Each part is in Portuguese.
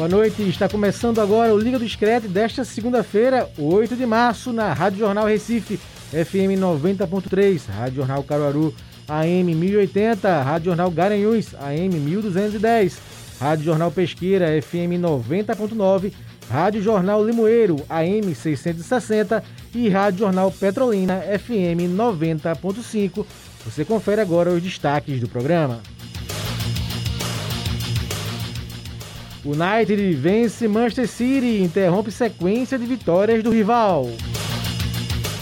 Boa noite, está começando agora o Liga do Scratch desta segunda-feira, 8 de março, na Rádio Jornal Recife, FM 90.3, Rádio Jornal Caruaru, AM 1080, Rádio Jornal Garanhuns, AM 1210, Rádio Jornal Pesqueira, FM 90.9, Rádio Jornal Limoeiro, AM 660 e Rádio Jornal Petrolina, FM 90.5. Você confere agora os destaques do programa. United vence Manchester City e interrompe sequência de vitórias do rival.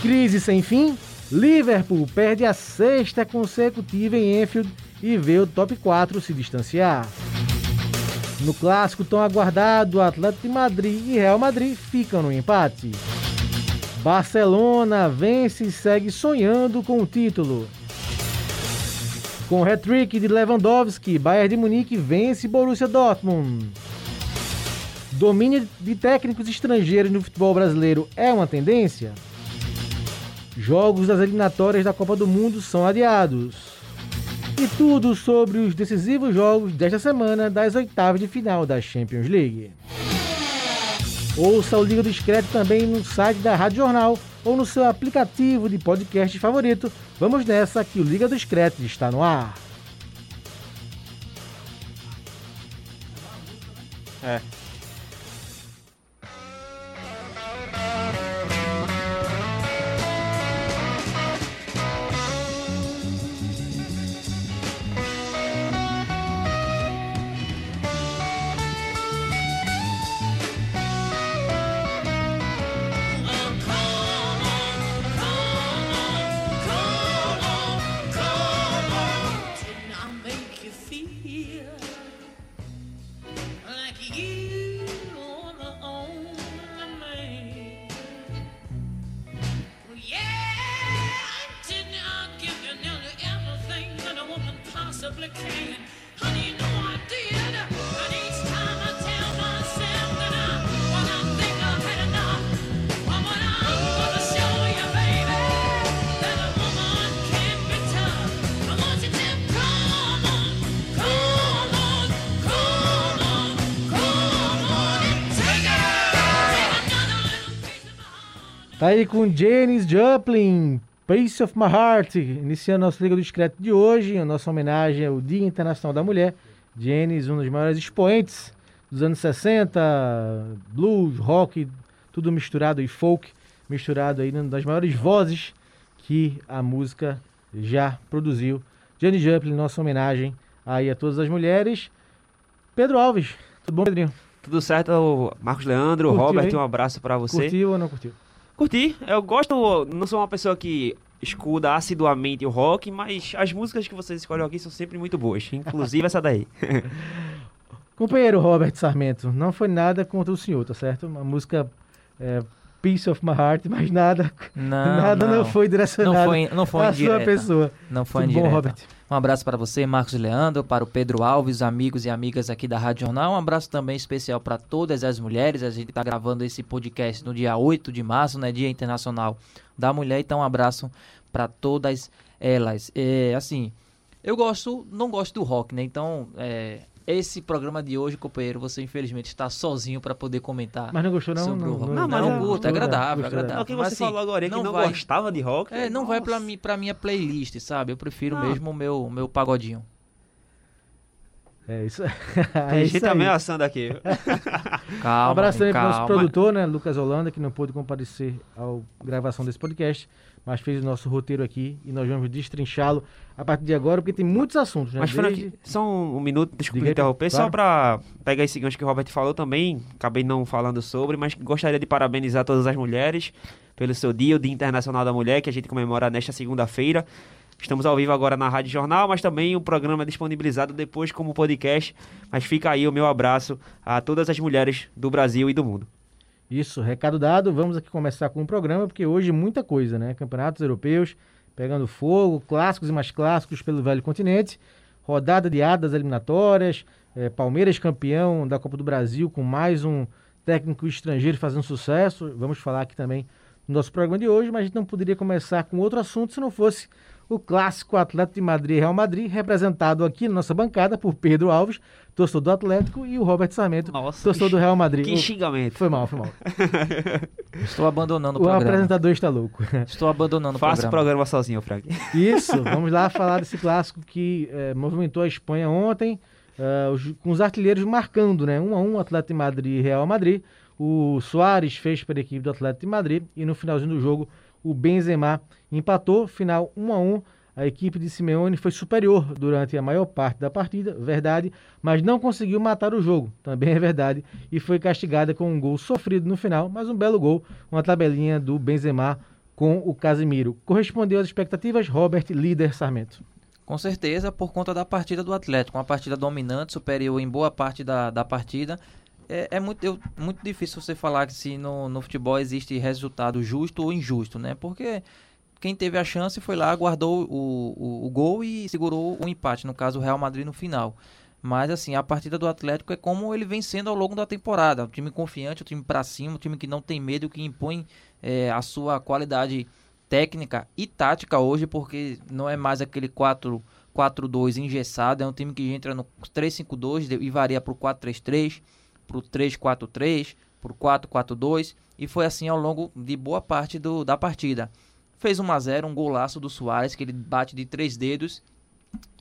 Crise sem fim? Liverpool perde a sexta consecutiva em Enfield e vê o top 4 se distanciar. No clássico tão aguardado, Atlético de Madrid e Real Madrid ficam no empate. Barcelona vence e segue sonhando com o título. Com o hat-trick de Lewandowski, Bayern de Munique vence Borussia Dortmund. Domínio de técnicos estrangeiros no futebol brasileiro é uma tendência? Jogos das eliminatórias da Copa do Mundo são adiados. E tudo sobre os decisivos jogos desta semana das oitavas de final da Champions League. Ouça o Liga do Discreto também no site da Rádio Jornal ou no seu aplicativo de podcast favorito. Vamos nessa que o Liga do Discreto está no ar. É. aí com Janis Joplin, Piece of My Heart, iniciando nosso Liga do Discreto de hoje, a nossa homenagem ao Dia Internacional da Mulher. Janis, um dos maiores expoentes dos anos 60, blues, rock, tudo misturado e folk, misturado aí, uma das maiores vozes que a música já produziu. Janis Joplin, nossa homenagem aí a todas as mulheres. Pedro Alves, tudo bom, Pedrinho? Tudo certo, Marcos Leandro, Curtiu, Robert, hein? um abraço pra você. Curtiu ou não curtiu? Curti, eu gosto, não sou uma pessoa que escuta assiduamente o rock, mas as músicas que vocês escolhem aqui são sempre muito boas, inclusive essa daí. Companheiro Robert Sarmento, não foi nada contra o senhor, tá certo? Uma música é, Piece of My Heart, mas nada, Não, nada não. não. foi direcionado Não foi, não foi à sua indireta. pessoa. Não foi Tudo bom. Robert? Um abraço para você, Marcos Leandro, para o Pedro Alves, amigos e amigas aqui da Rádio Jornal. Um abraço também especial para todas as mulheres. A gente está gravando esse podcast no dia 8 de março, né, Dia Internacional da Mulher. Então, um abraço para todas elas. É, assim, eu gosto, não gosto do rock, né? Então, é, esse programa de hoje, companheiro, você infelizmente está sozinho para poder comentar. Mas não gostou não? sobre o rock. Não, Não, mas não, é- curto, é agradável, é agradável. É o que Mas, você assim, falou agora aí, que não não vai- gostava de rock. É, não vai pra, Nossa. mim, pra minha playlist, sabe? Eu prefiro Ah. mesmo o meu, meu pagodinho. É isso. Tem é gente isso aí. ameaçando aqui. Calma, Um abraço também para o nosso produtor, né, Lucas Holanda, que não pôde comparecer à gravação desse podcast, mas fez o nosso roteiro aqui e nós vamos destrinchá-lo a partir de agora, porque tem muitos assuntos, né? Mas, Desde- Frank, só um, um minuto, desculpa Diga interromper, claro. só pra pegar esse gancho que o Robert falou também, acabei não falando sobre, mas gostaria de parabenizar todas as mulheres pelo seu dia, o Dia Internacional da Mulher, que a gente comemora nesta segunda-feira. Estamos ao vivo agora na Rádio Jornal, mas também o programa é disponibilizado depois como podcast. Mas fica aí o meu abraço a todas as mulheres do Brasil e do mundo. Isso, recado dado. Vamos aqui começar com o programa, porque hoje muita coisa, né? Campeonatos europeus pegando fogo, clássicos e mais clássicos pelo velho continente, rodada de adas eliminatórias, é, Palmeiras campeão da Copa do Brasil com mais um técnico estrangeiro fazendo sucesso. Vamos falar aqui também no nosso programa de hoje, mas a gente não poderia começar com outro assunto se não fosse o clássico Atlético de Madrid Real Madrid, representado aqui na nossa bancada por Pedro Alves, torcedor do Atlético, e o Robert Sarmento, Nossa, torcedor do Real Madrid. Que O- xingamento. Foi mal, foi mal. Estou abandonando o, O programa. apresentador está louco. Estou abandonando o Faça o programa. programa sozinho, Frank. Isso, vamos lá falar desse clássico que eh, movimentou a Espanha ontem, eh, os- com os artilheiros marcando, né? Um a um, Atlético de Madrid e Real Madrid. O Soares fez para a equipe do Atlético de Madrid e no finalzinho do jogo o Benzema empatou, final 1 a 1. A equipe de Simeone foi superior durante a maior parte da partida, verdade, mas não conseguiu matar o jogo, também é verdade, e foi castigada com um gol sofrido no final, mas um belo gol, uma tabelinha do Benzema com o Casemiro. Correspondeu às expectativas, Robert, líder Sarmento. Com certeza, por conta da partida do Atlético. Uma partida dominante, superior em boa parte da, da partida. É, é muito, eu- muito difícil você falar que se no, no futebol existe resultado justo ou injusto, né? Porque quem teve a chance foi lá, guardou o, o, o gol e segurou o empate, no caso o Real Madrid no final. Mas assim, a partida do Atlético é como ele vem sendo ao longo da temporada. Um time confiante, um time pra cima, um time que não tem medo, que impõe é, a sua qualidade técnica e tática hoje, porque não é mais aquele 4 4-2 engessado, é um time que entra no 3-5-2 de- e varia pro 4-3-3, pro 3-4-3, pro 4-4-2 e foi assim ao longo de boa parte do, da partida. Fez 1 a 0, um golaço do Soares que ele bate de três dedos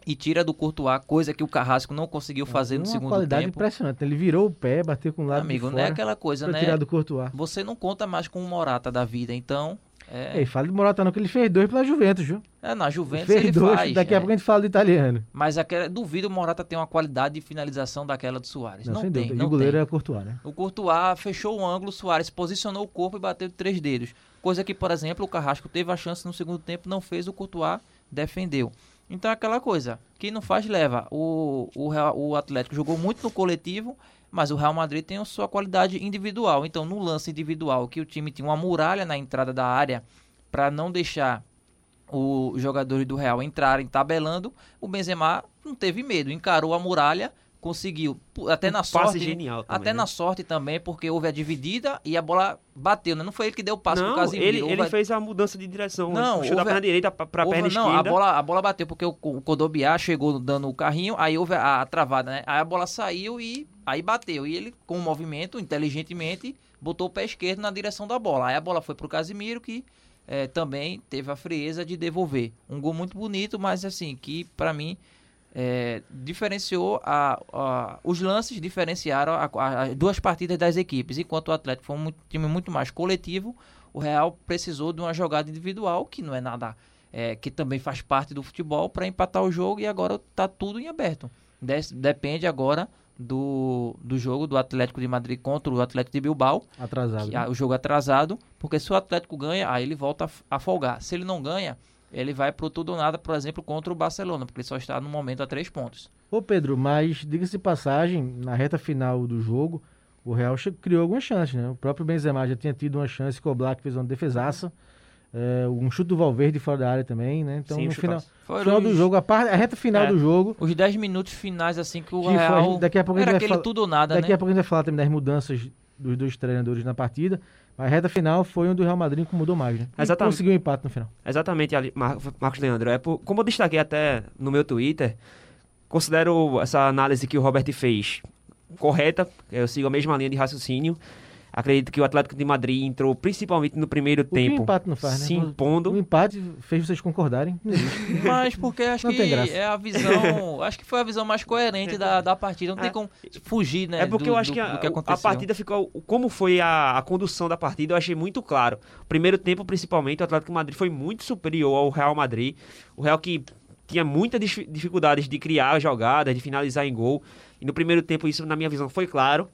e tira do Courtois, coisa que o Carrasco não conseguiu fazer no Uma segundo qualidade tempo. impressionante. Ele virou o pé, bateu com o lado Amigo, de não é fora aquela coisa, né? tirar do Courtois. Você não conta mais com o Morata da vida, então é, Ei, fala de Morata não, que ele fez dois pela Juventus, viu? é na Juventus fez ele dois, faz. daqui a é. pouco a gente fala do italiano. Mas aquela, duvido o Morata ter uma qualidade de finalização daquela do Soares. Não, Não, sem tem, dúvida. E não o goleiro tem. é Courtois, né? O Courtois fechou o ângulo, o Soares posicionou o corpo e bateu de três dedos. Coisa que, por exemplo, o Carrasco teve a chance no segundo tempo, não fez, o Courtois defendeu. Então é aquela coisa, quem não faz leva. O, o, o Atlético jogou muito no coletivo, mas o Real Madrid tem a sua qualidade individual. Então no lance individual, que o time tinha uma muralha na entrada da área para não deixar os jogadores do Real entrarem tabelando, o Benzema não teve medo, encarou a muralha, conseguiu, até Um na passe sorte, genial também, até né? na sorte também, porque houve a dividida e a bola bateu, né? Não foi ele que deu o passe não, pro Casemiro. ele, ele a- fez a mudança de direção. Não, Não, puxou da houve perna direita houve- perna não, esquerda. a bola, a bola bateu porque o, o Codobiá chegou dando o carrinho, aí houve a, a travada, né? Aí a bola saiu e aí bateu. E ele, com o movimento, inteligentemente, botou o pé esquerdo na direção da bola. Aí a bola foi pro Casimiro, que eh, também teve a frieza de devolver. Um gol muito bonito, mas assim, que pra mim eh, diferenciou a, a- os lances, diferenciaram as duas partidas das equipes. Enquanto o Atlético foi um time muito mais coletivo, o Real precisou de uma jogada individual, que não é nada, eh, que também faz parte do futebol, para empatar o jogo e agora tá tudo em aberto. Des- depende agora do, do jogo do Atlético de Madrid contra o Atlético de Bilbao, Atrasado. que, ah, o jogo atrasado, porque se o Atlético ganha, aí ele volta a folgar. Se ele não ganha, ele vai pro tudo ou nada, por exemplo, contra o Barcelona, porque ele só está no momento a três pontos. Ô Pedro, mas diga-se passagem, na reta final do jogo, o Real criou algumas chances, né? O próprio Benzema já tinha tido uma chance com o Black fez uma defesaça. É, um chute do Valverde fora da área também, né? Então Sim, no final, final do os- jogo, a, par- a reta final É. do jogo, Os 10 minutos finais, assim, que o Que foi- Real... daqui a pouco a era vai aquele falar- tudo ou nada, daqui né? a pouco a gente vai falar também das mudanças dos dois treinadores na partida, mas a reta final foi onde o Real Madrid incomodou mais, né? E Exatamente. conseguiu um empate no final. Exatamente, ali, Mar- Marcos Leandro. É por- como eu destaquei até no meu Twitter, considero essa análise que o Robert fez correta. Eu sigo a mesma linha de raciocínio. Acredito que o Atlético de Madrid entrou principalmente no primeiro O que o tempo empate não faz, né? se impondo. O empate fez vocês concordarem. Mas porque acho Não tem que graça. é a visão... acho que foi a visão mais coerente da, da partida. Não tem É. como fugir, né? É porque do- eu acho do- que, a, que a partida ficou. Como foi a, a condução da partida, eu achei muito claro. Primeiro tempo, principalmente, o Atlético de Madrid foi muito superior ao Real Madrid. O Real que tinha muitas dif- dificuldades de criar jogadas, de finalizar em gol. E no primeiro tempo, isso, na minha visão, foi claro.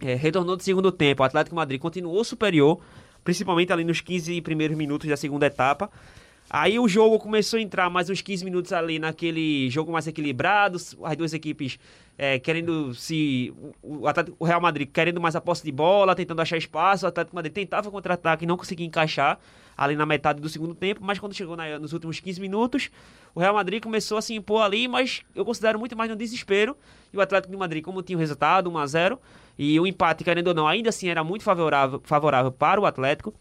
É, retornou do segundo tempo, o Atlético Madrid continuou superior, principalmente ali nos 15 primeiros minutos da segunda etapa. Aí o jogo começou a entrar mais uns 15 minutos ali naquele jogo mais equilibrado, as duas equipes é, querendo se. O Atlético- o Real Madrid querendo mais a posse de bola, tentando achar espaço. O Atlético Madrid tentava contra-ataque e não conseguia encaixar ali na metade do segundo tempo, mas quando chegou na- nos últimos 15 minutos, o Real Madrid começou a se impor ali, mas eu considero muito mais no desespero. E o Atlético de Madrid, como tinha o resultado, 1 a 0 e o empate, querendo ou não, ainda assim era muito favorável, favorável para o Atlético.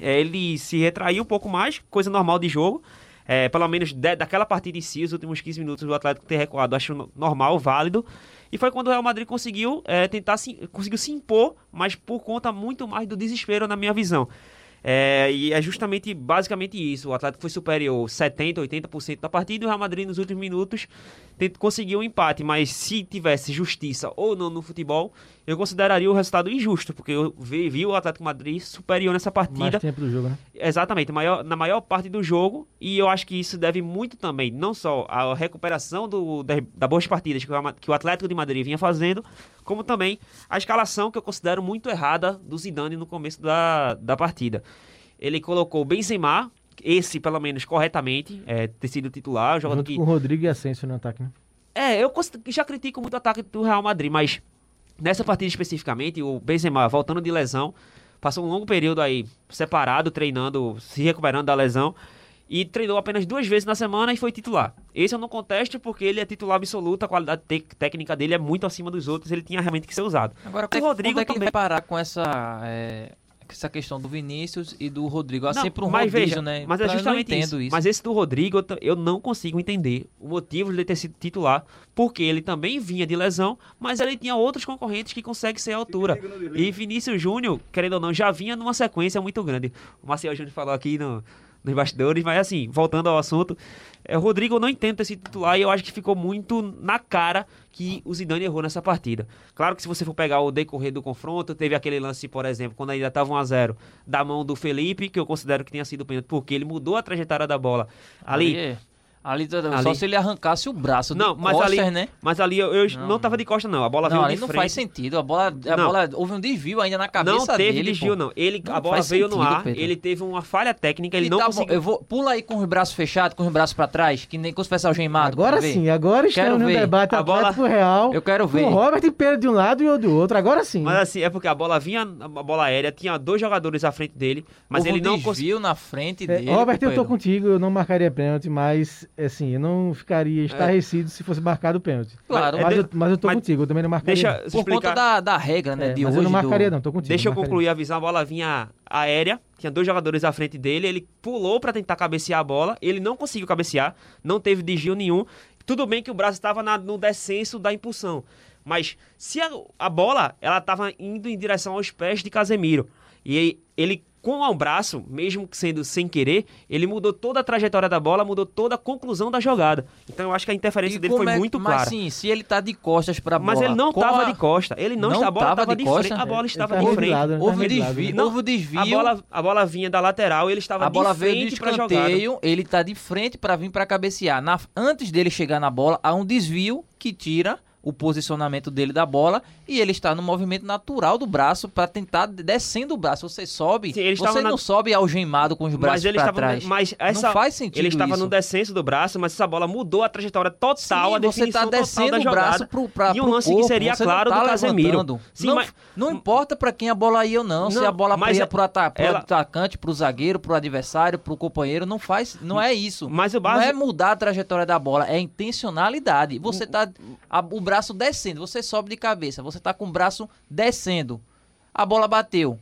É, ele se retraiu um pouco mais, coisa normal de jogo. É, pelo menos de- daquela partida em si, os últimos 15 minutos do Atlético ter recuado, acho no- normal, válido. E foi quando o Real Madrid conseguiu é, tentar se, conseguiu se impor, mas por conta muito mais do desespero, na minha visão. É, e é justamente, basicamente isso. O Atlético foi superior 70%, 80% da partida e o Real Madrid nos últimos minutos conseguiu um empate. Mas se tivesse justiça ou não no futebol, eu consideraria o resultado injusto, porque eu vi, vi o Atlético Madrid superior nessa partida. Mais tempo do jogo, né? Exatamente, maior, na maior parte do jogo, e eu acho que isso deve muito também, não só à recuperação do, da, da boas partidas que o, que o Atlético de Madrid vinha fazendo, como também a escalação que eu considero muito errada do Zidane no começo da, da partida. Ele colocou o Benzema, esse pelo menos corretamente, é, ter sido titular, o jogador Junto que com o Rodrigo e Asensio no ataque, né? é, eu já critico muito o ataque do Real Madrid, mas nessa partida especificamente, o Benzema voltando de lesão, passou um longo período aí separado, treinando, se recuperando da lesão, e treinou apenas duas vezes na semana e foi titular. Esse eu não contesto porque ele é titular absoluto, a qualidade técnica dele é muito acima dos outros, ele tinha realmente que ser usado. Agora, O é, Rodrigo é que ele também- vai parar com essa, é, essa questão do Vinícius e do Rodrigo? Há Não, sempre um mas rodízio, veja, né? Mas é Pra- eu justamente não isso. entendo isso. Mas esse do Rodrigo eu, não consigo entender o motivo de ele ter sido titular, porque ele também vinha de lesão, mas ele tinha outros concorrentes que conseguem ser à altura. E Vinícius Júnior, querendo ou não, já vinha numa sequência muito grande. O Marcelo Júnior falou aqui no, nos bastidores, mas assim, voltando ao assunto, é, o Rodrigo eu não entendo sido titular e eu acho que ficou muito na cara que o Zidane errou nessa partida. Claro que se você for pegar o decorrer do confronto, teve aquele lance, por exemplo, quando ainda estava 1 a 0 da mão do Felipe, que eu considero que tenha sido pênalti, porque ele mudou a trajetória da bola. Ali, Ali, ali, só se ele arrancasse o braço não, mas costas, ali, né? mas ali eu, eu não, Não. tava de costa não, a bola Não, veio ali de não frente. faz sentido. A bola, a Não. bola houve um desvio ainda na cabeça não teve dele. desvio pô. não. Ele Não a bola veio no sentido, ar, Pedro. ele teve uma falha técnica, ele E não tá bom, conseguiu eu vou pula aí com os braços fechados, com os braços pra trás, que nem com os pés algemados. Agora sim, agora Quero estamos no ver. debate A bola- Real. Eu quero ver. O Robert e Pedro de um lado e o do outro. Agora sim. Mas assim, é porque a bola vinha, a bola aérea, tinha dois jogadores à frente dele, mas Houve ele um não conseguiu. na frente É, dele. Robert, eu tô contigo, eu não marcaria pênalti, mas assim, eu não ficaria estarrecido se fosse marcado pênalti. Claro, Mas, É, eu, mas eu tô mas contigo, eu também não marcaria. Deixa não. por explicar. conta da, da regra, né, É, de mas hoje. eu não marcaria, do... não, tô contigo. Deixa eu concluir a visão. A bola vinha aérea, tinha dois jogadores à frente dele. Ele pulou pra tentar cabecear a bola. Ele não conseguiu cabecear, não teve desvio nenhum. Tudo bem que o braço estava no descenso da impulsão, mas se a, a bola ela estava indo em direção aos pés de Casemiro e ele com o braço, mesmo sendo sem querer, ele mudou toda a trajetória da bola, mudou toda a conclusão da jogada. Então eu acho que a interferência E dele foi é- muito mas clara. sim, se ele tá de costas pra Mas bola. ele não estava a- de costa. Ele não, Não estava, a bola tava estava de de, frente. A bola Ele estava tava de frente. lado, né? Houve de lado, desvio, né? houve desvio. A bola, a bola vinha da lateral ele estava A bola de do frente para jogada. ele tá de frente pra vir pra cabecear. Na- antes dele chegar na bola, há um desvio que tira o posicionamento dele da bola e ele está no movimento natural do braço pra tentar descendo o braço. Você sobe, Sim, ele você não na- sobe algemado com os braços Mas ele pra estava, trás. mas essa, não faz sentido ele estava isso. no descenso do braço, mas essa bola mudou a trajetória total, Sim, a você definição tá total descendo o braço pro, pra, e um lance corpo, que seria você não claro tá do Casemiro. Sim, não, mas- não importa pra quem a bola ia ou não, se Não, a bola mas ia é- pro, ata pro ela- atacante, pro zagueiro, pro adversário, pro companheiro, não faz, não é isso. Mas o Não base- é mudar a trajetória da bola, é intencionalidade. Você tá a- o braço descendo, você sobe de cabeça, você tá com o braço descendo. A bola bateu.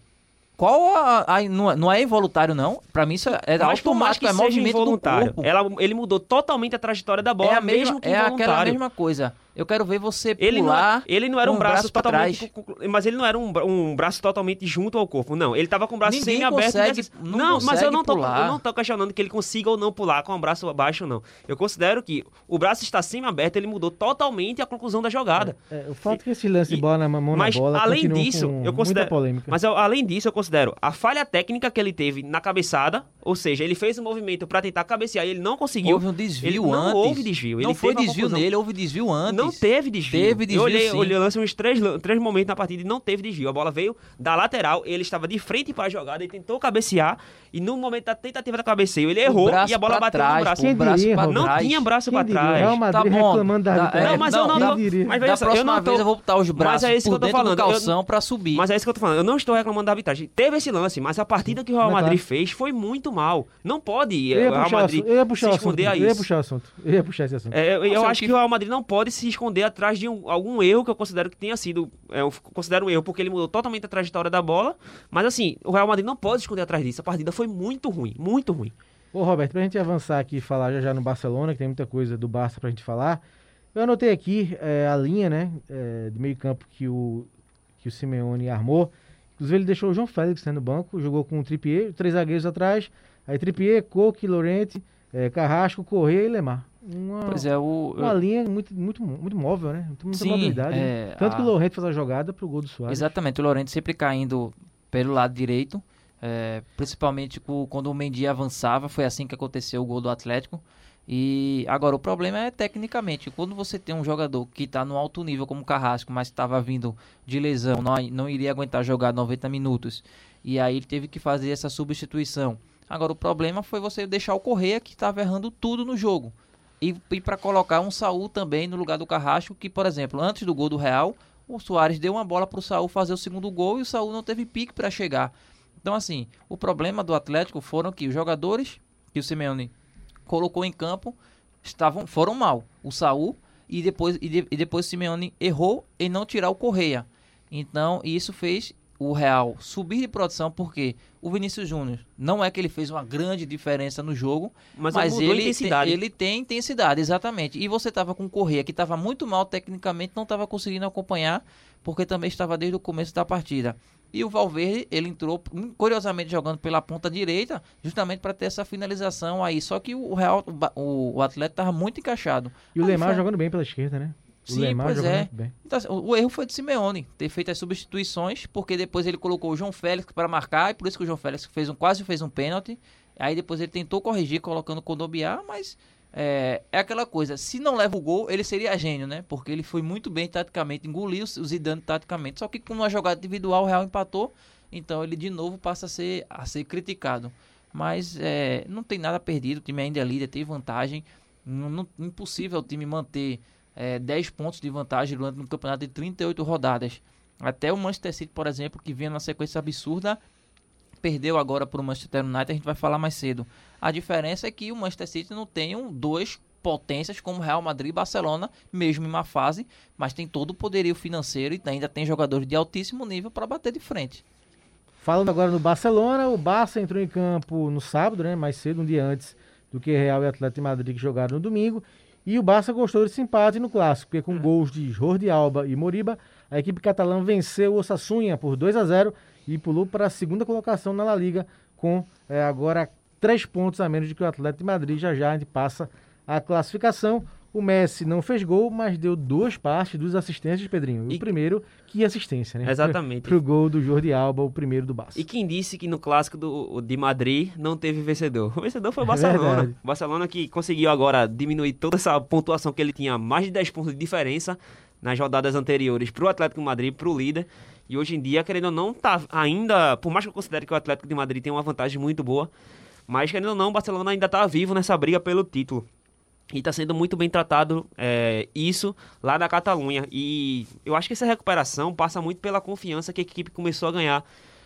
Qual a, a- não, é- não é involuntário não? Pra mim isso é, é automático, que é movimento do involuntário, corpo. ela, ele mudou totalmente a trajetória da bola, é a mesma, mesmo que é aquela mesma coisa. Eu quero ver você Ele não, pular. ele não era um o braço, pra totalmente. Mas ele não era um, um braço totalmente junto ao corpo. Não, ele tava com o braço Ninguém semi-aberto. consegue- desse- não Não, mas eu consegue não, tô, pular. eu não tô questionando que ele consiga ou não pular com o braço abaixo, não. Eu considero que o braço está semi-aberto, ele mudou totalmente a conclusão da jogada. É, o fato é que esse lance de E- bola na mão mas na bola além disso, com eu considero. muita polêmica. Mas eu- além disso, eu considero a falha técnica que ele teve na cabeçada, ou seja, ele fez um movimento para tentar cabecear e ele não conseguiu. Houve um desvio Ele- não antes. houve desvio, Não ele foi desvio nele, houve desvio antes. Não teve desvio. Teve desvio, Eu olhei, sim. olhei o lance uns três, três momentos na partida e não teve desvio. A bola veio da lateral, ele estava de frente para a jogada, ele tentou cabecear e no momento da tentativa da cabeceio ele errou e a bola bateu trás, no braço. Quem o braço diria? Não trás. tinha braço para trás. Real Madrid Tá bom, reclamando da dá- arbitragem. Não, mas eu não tô- diria? mas Da veja só, eu próxima não tô- vez eu vou botar os braços é isso que por eu tô falando, do eu- calção pra subir. Mas é isso que eu tô falando. Eu não estou reclamando da arbitragem. Teve esse lance, mas a partida que o Real Mas Madrid fez foi muito mal. Não pode Eu eh, o Real Madrid assunto, eu ia puxar se esconder a Eu ia isso. puxar o assunto. Eu ia puxar esse assunto. É, eu, acho que- que o Real Madrid não pode se esconder atrás de um- algum erro que eu considero que tenha sido. é, eu considero um erro porque ele mudou totalmente a trajetória da bola. Mas assim, o Real Madrid não pode se esconder atrás disso. A partida foi muito ruim, muito ruim. Ô, Roberto, pra gente avançar aqui e falar já já no Barcelona, que tem muita coisa do Barça pra gente falar. Eu anotei aqui é, a linha, né, é, de meio campo que o, que o Simeone armou. Inclusive ele deixou o João Félix né, no banco, jogou com o Trippier, três zagueiros atrás. Aí Trippier, Coque, Lorente, é, Carrasco, Correia e Lemar. Uma, Pois é, o. uma linha muito, muito, muito móvel, né? Muita Sim, mobilidade. né? é, Tanto que a- o Lorente faz a jogada pro gol do Soares. Exatamente, o Lorente sempre caindo pelo lado direito, é, principalmente quando o Mendy avançava, foi assim que aconteceu o gol do Atlético. E agora o problema é tecnicamente, quando você tem um jogador que está no alto nível como o Carrasco, mas estava vindo de lesão, não, não iria aguentar jogar 90 minutos, e aí ele teve que fazer essa substituição. Agora o problema foi você deixar o Correia que estava errando tudo no jogo. E, e para colocar um Saul também no lugar do Carrasco, que, por exemplo, antes do gol do Real, o Soares deu uma bola para o Saul fazer o segundo gol e o Saul não teve pique para chegar. Então, assim, o problema do Atlético foram que os jogadores que o Simeone colocou em campo estavam foram mal. O Saul e depois e, de- e depois o Simeone errou em não tirar o Correia. Então, isso fez o Real subir de produção porque o Vinícius Júnior não é que ele fez uma grande diferença no jogo, Mas, mas, ele, intensidade. Tem, ele tem intensidade, exatamente. E você tava com o Correia, que estava muito mal tecnicamente, não estava conseguindo acompanhar, porque também estava desde o começo da partida. E o Valverde, ele entrou, curiosamente, jogando pela ponta direita, justamente para ter essa finalização aí. Só que o Real, o, o, atleta estava muito encaixado. E o Aí Lemar foi- jogando bem pela esquerda, né? O Sim, Lemar pois é. Então, assim, o, o erro foi de Simeone, ter feito as substituições, porque depois ele colocou o João Félix para marcar, e por isso que o João Félix fez um, quase fez um pênalti. Aí depois ele tentou corrigir, colocando o Condobiá, mas é, é aquela coisa, se não leva o gol, ele seria gênio, né? Porque ele foi muito bem taticamente, engoliu o Zidane taticamente, só que com uma jogada individual o Real empatou, então ele de novo passa a ser, a ser criticado. Mas é, não tem nada perdido, o time ainda é líder, tem vantagem. Não, não- impossível o time manter é, 10 pontos de vantagem durante um campeonato de 38 rodadas. Até o Manchester City, por exemplo, que vinha numa sequência absurda, perdeu agora para o Manchester United, a gente vai falar mais cedo. A diferença é que o Manchester City não tem um, dois potências como Real Madrid e Barcelona, mesmo em uma fase, mas tem todo o poderio financeiro e ainda tem jogadores de altíssimo nível para bater de frente. Falando agora no Barcelona, o Barça entrou em campo no sábado, né? Mais cedo, um dia antes do que Real e Atlético de Madrid que jogaram no domingo. E o Barça gostou desse empate no clássico, porque com gols de Jordi Alba e Moriba, a equipe catalã venceu o Osasuna por 2 a 0 e pulou para a segunda colocação na La Liga, com eh, agora três pontos a menos do que o Atlético de Madrid. Já já a gente passa a classificação. O Messi não fez gol, mas deu duas passes, duas assistências, Pedrinho. E o primeiro, que assistência, né? Exatamente. Pro gol do Jordi Alba, o primeiro do Barça. E quem disse que no clássico do, de Madrid não teve vencedor? O vencedor foi o É Barcelona. O Barcelona que conseguiu agora diminuir toda essa pontuação que ele tinha, mais de 10 pontos de diferença nas rodadas anteriores para o Atlético de Madrid, para o líder. E hoje em dia, querendo ou não, tá ainda, por mais que eu considere que o Atlético de Madrid tem uma vantagem muito boa, mas querendo ou não, o Barcelona ainda está vivo nessa briga pelo título. E está sendo muito bem tratado é, isso lá na Catalunha. E eu acho que essa recuperação passa muito pela confiança que a equipe começou a ganhar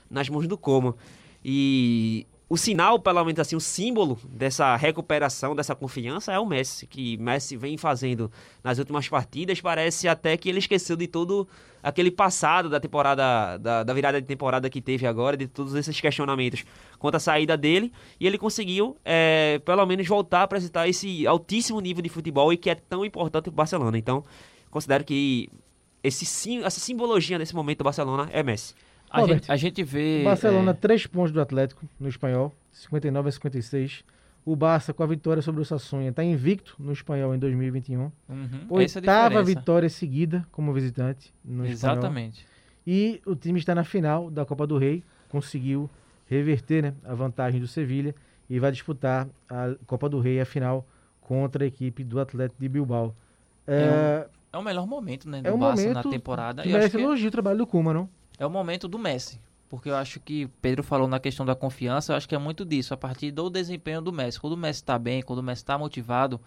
nas mãos do Como. E o sinal, pelo menos assim, o símbolo dessa recuperação, dessa confiança é o Messi, que Messi vem fazendo nas últimas partidas. Parece até que ele esqueceu de todo aquele passado da temporada, da, da virada de temporada que teve agora, de todos esses questionamentos quanto à saída dele. E ele conseguiu, é, pelo menos, voltar a apresentar esse altíssimo nível de futebol e que é tão importante para o Barcelona. Então, considero que esse, essa simbologia nesse momento do Barcelona é Messi. A Robert, gente, a gente vê. Barcelona, é, três pontos do Atlético no espanhol, 59 a 56. O Barça, com a vitória sobre o Sassunha, está invicto no espanhol em 2021. uhum, é Oitava vitória seguida como visitante no espanhol. Exatamente. E o time está na final da Copa do Rei, conseguiu reverter né, a vantagem do Sevilha e vai disputar a Copa do Rei, a final, contra a equipe do Atlético de Bilbao. É, É o melhor momento, né, do É o Barça na temporada. que merece que elogio o trabalho do Kuma, não? É o momento do Messi. Porque eu acho que Pedro falou na questão da confiança, eu acho que é muito disso, a partir do desempenho do Messi. Quando o Messi está bem, quando o Messi está motivado,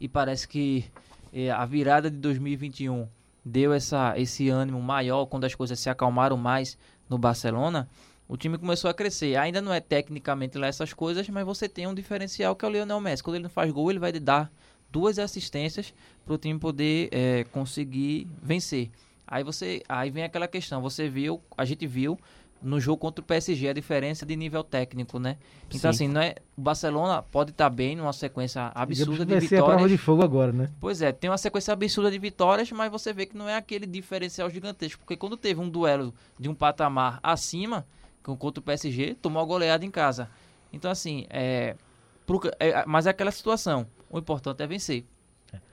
e parece que eh, a virada de 2021 deu essa, esse ânimo maior quando as coisas se acalmaram mais no Barcelona, o time começou a crescer. Ainda não é tecnicamente lá essas coisas, mas você tem um diferencial que é o Lionel Messi. Quando ele não faz gol, ele vai dar duas assistências para o time poder eh, conseguir vencer. Aí você, aí vem aquela questão. Você viu, a gente viu no jogo contra o PSG a diferença de nível técnico, né? Então Sim. assim, não é, o Barcelona pode estar bem numa sequência absurda de ser a prova vitórias. de fogo agora, né? Pois é, tem uma sequência absurda de vitórias, mas você vê que não é aquele diferencial gigantesco, porque quando teve um duelo de um patamar acima contra o PSG, tomou a goleada em casa. Então assim, é, pro- é, mas é aquela situação. O importante é vencer.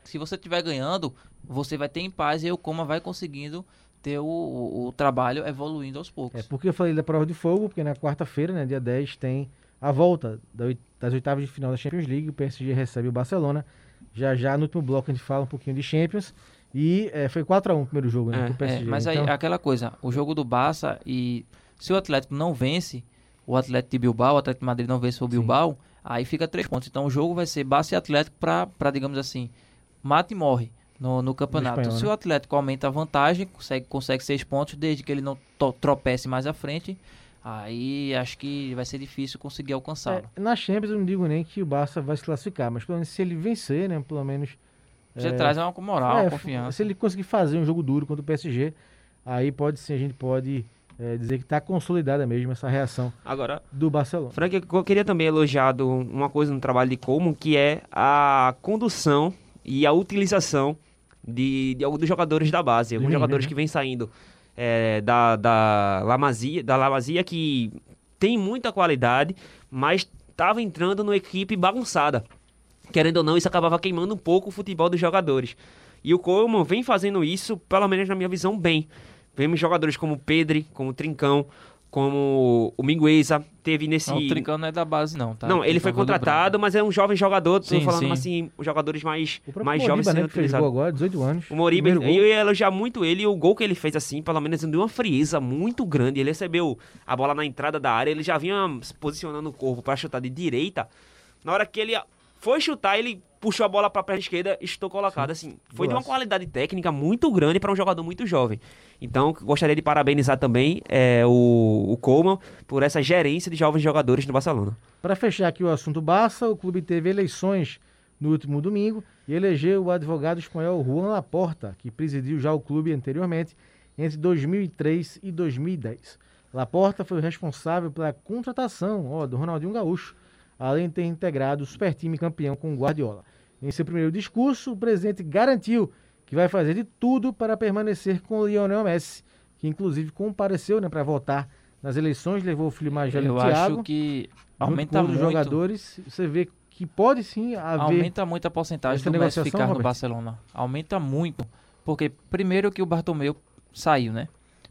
Se você estiver ganhando, você vai ter em paz e aí o Coma vai conseguindo ter o, o- o trabalho evoluindo aos poucos. É porque eu falei da prova de fogo, porque na quarta-feira, né, dia 10, tem a volta das oitavas de final da Champions League. O PSG recebe o Barcelona. Já já no último bloco a gente fala um pouquinho de Champions. E é, foi 4x1 o primeiro jogo, né? É, pro É, PSG. mas aí Então, aquela coisa, o jogo do Barça e se o Atlético não vence, o Atlético de Bilbao, o Atlético de Madrid não vence o Bilbao, aí fica três pontos. Então o jogo vai ser Barça e Atlético pra digamos assim, mata e morre no, no campeonato. espanhol, se né? o Atlético aumenta a vantagem, consegue, consegue seis pontos, desde que ele não tropece mais à frente, aí acho que vai ser difícil conseguir alcançá-lo. é, na Champions eu não digo nem que o Barça vai se classificar, mas pelo menos se ele vencer, né? Pelo menos. Já é, traz uma moral, é, uma confiança. Se ele conseguir fazer um jogo duro contra o PSG, aí pode sim, a gente pode é, dizer que está consolidada mesmo essa reação Agora, do Barcelona. Frank, eu queria também elogiar do- uma coisa no trabalho de Coleman, que é a condução e a utilização de, de alguns dos jogadores da base. Alguns jogadores né? que vêm saindo é, da, da Lamazia, da Lamazia que tem muita qualidade, mas estava entrando numa equipe bagunçada. Querendo ou não, isso acabava queimando um pouco o futebol dos jogadores. E o Coleman vem fazendo isso, pelo menos na minha visão, bem. Vemos jogadores como o Pedri, como Trincão, como o Mingueza, teve nesse... Não, o Trincão não é da base não, tá? Não, ele foi do contratado, mas é um jovem jogador. Tô Sim, falando sim. assim, os jogadores mais, mais Moriba, jovens né, sendo utilizados. agora, 18 anos. O Moriba, eu ia elogiar muito ele e o gol que ele fez assim, pelo menos deu uma frieza muito grande. Ele recebeu a bola na entrada da área, ele já vinha se posicionando o corpo para chutar de direita. Na hora que ele foi chutar, ele puxou a bola para a perna esquerda e chutou colocado. Assim, foi de uma qualidade técnica muito grande para um jogador muito jovem. Então, gostaria de parabenizar também é, o, o Coleman por essa gerência de jovens jogadores no Barcelona. Para fechar aqui o assunto Barça, o clube teve eleições no último domingo e elegeu o advogado espanhol Juan Laporta, que presidiu já o clube anteriormente entre 2003 e 2010. Laporta foi o responsável pela contratação ó, do Ronaldinho Gaúcho, além de ter integrado o super time campeão com o Guardiola. Em seu primeiro discurso, o presidente garantiu que vai fazer de tudo para permanecer com o Lionel Messi, que inclusive compareceu né, para votar nas eleições, levou o filho mais velho Eu Thiago acho que aumenta muito. jogadores, você vê que pode sim haver. Aumenta muito a porcentagem do Messi ficar no Robert? Barcelona. Aumenta muito. Porque primeiro que o Bartomeu saiu, né?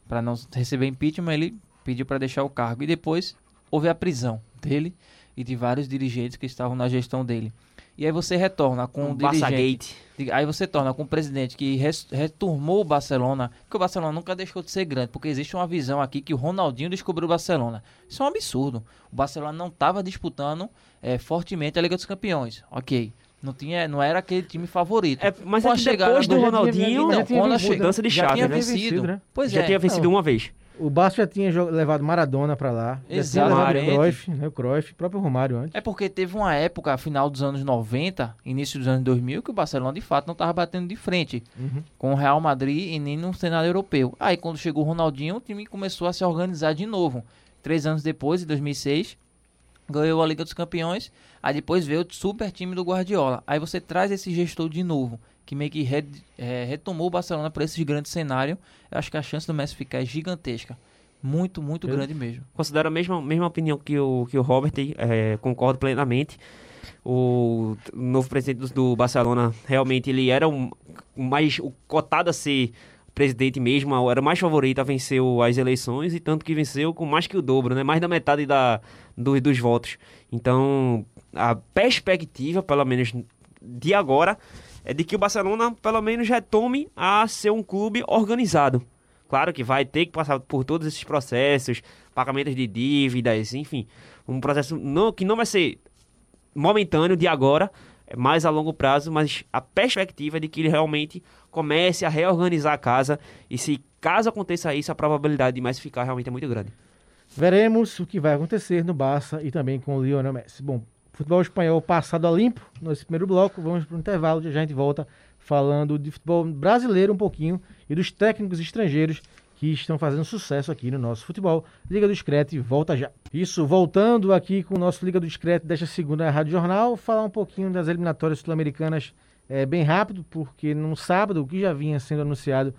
Pra não receber impeachment, ele pediu pra deixar o cargo. E depois houve a prisão dele e de vários dirigentes que estavam na gestão dele. E aí você retorna com um o dirigente. Barçagate. Aí você torna com um presidente que retormou o Barcelona, que o Barcelona nunca deixou de ser grande, porque existe uma visão aqui que o Ronaldinho descobriu o Barcelona. Isso é um absurdo. O Barcelona não estava disputando eh, fortemente a Liga dos Campeões. Ok. Não, tinha, não era aquele time favorito. É, mas é depois do Ronaldinho, mas já não, tinha quando a mudança de já chave, tinha né? vencido. Vencido, né? Pois já é. tinha vencido não. uma vez. O Barça já tinha levado Maradona para lá, levado o Exatamente. Cruyff, né, o Cruyff, o próprio Romário antes. É porque teve uma época, final dos anos 90, início dos anos 2000, que o Barcelona de fato não estava batendo de frente Uhum. com o Real Madrid e nem no cenário europeu. Aí quando chegou o Ronaldinho, o time começou a se organizar de novo. Três anos depois, em 2006, ganhou a Liga dos Campeões. Aí depois veio o super time do Guardiola. Aí você traz esse gestor de novo, que meio que re- eh, retomou o Barcelona para esse grande cenário. Eu acho que a chance do Messi ficar é gigantesca. Muito, muito Eu- grande mesmo. Considero a mesma, mesma opinião que o, que o Robert, é, concordo plenamente. O novo presidente do, Barcelona, realmente, ele era um, mais o cotado a ser presidente mesmo, era o mais favorito a vencer as eleições, e tanto que venceu com mais que o dobro, né? mais da metade da, do- dos votos. Então, a perspectiva, pelo menos de agora, é de que o Barcelona pelo menos retome a ser um clube organizado. Claro que vai ter que passar por todos esses processos, pagamentos de dívidas, enfim, um processo não, que não vai ser momentâneo de agora, é mais a longo prazo, mas a perspectiva de que ele realmente comece a reorganizar a casa e se caso aconteça isso, a probabilidade de mais ficar realmente é muito grande. Veremos o que vai acontecer no Barça e também com o Lionel Messi. Bom, futebol espanhol passado a limpo nesse primeiro bloco. Vamos para o intervalo, já a gente volta falando de futebol brasileiro um pouquinho e dos técnicos estrangeiros que estão fazendo sucesso aqui no nosso futebol. Liga do Discrete volta já. Isso, voltando aqui com o nosso Liga do Discrete desta segunda Rádio Jornal, falar um pouquinho das eliminatórias sul-americanas é, bem rápido, porque no sábado, o que já vinha sendo anunciado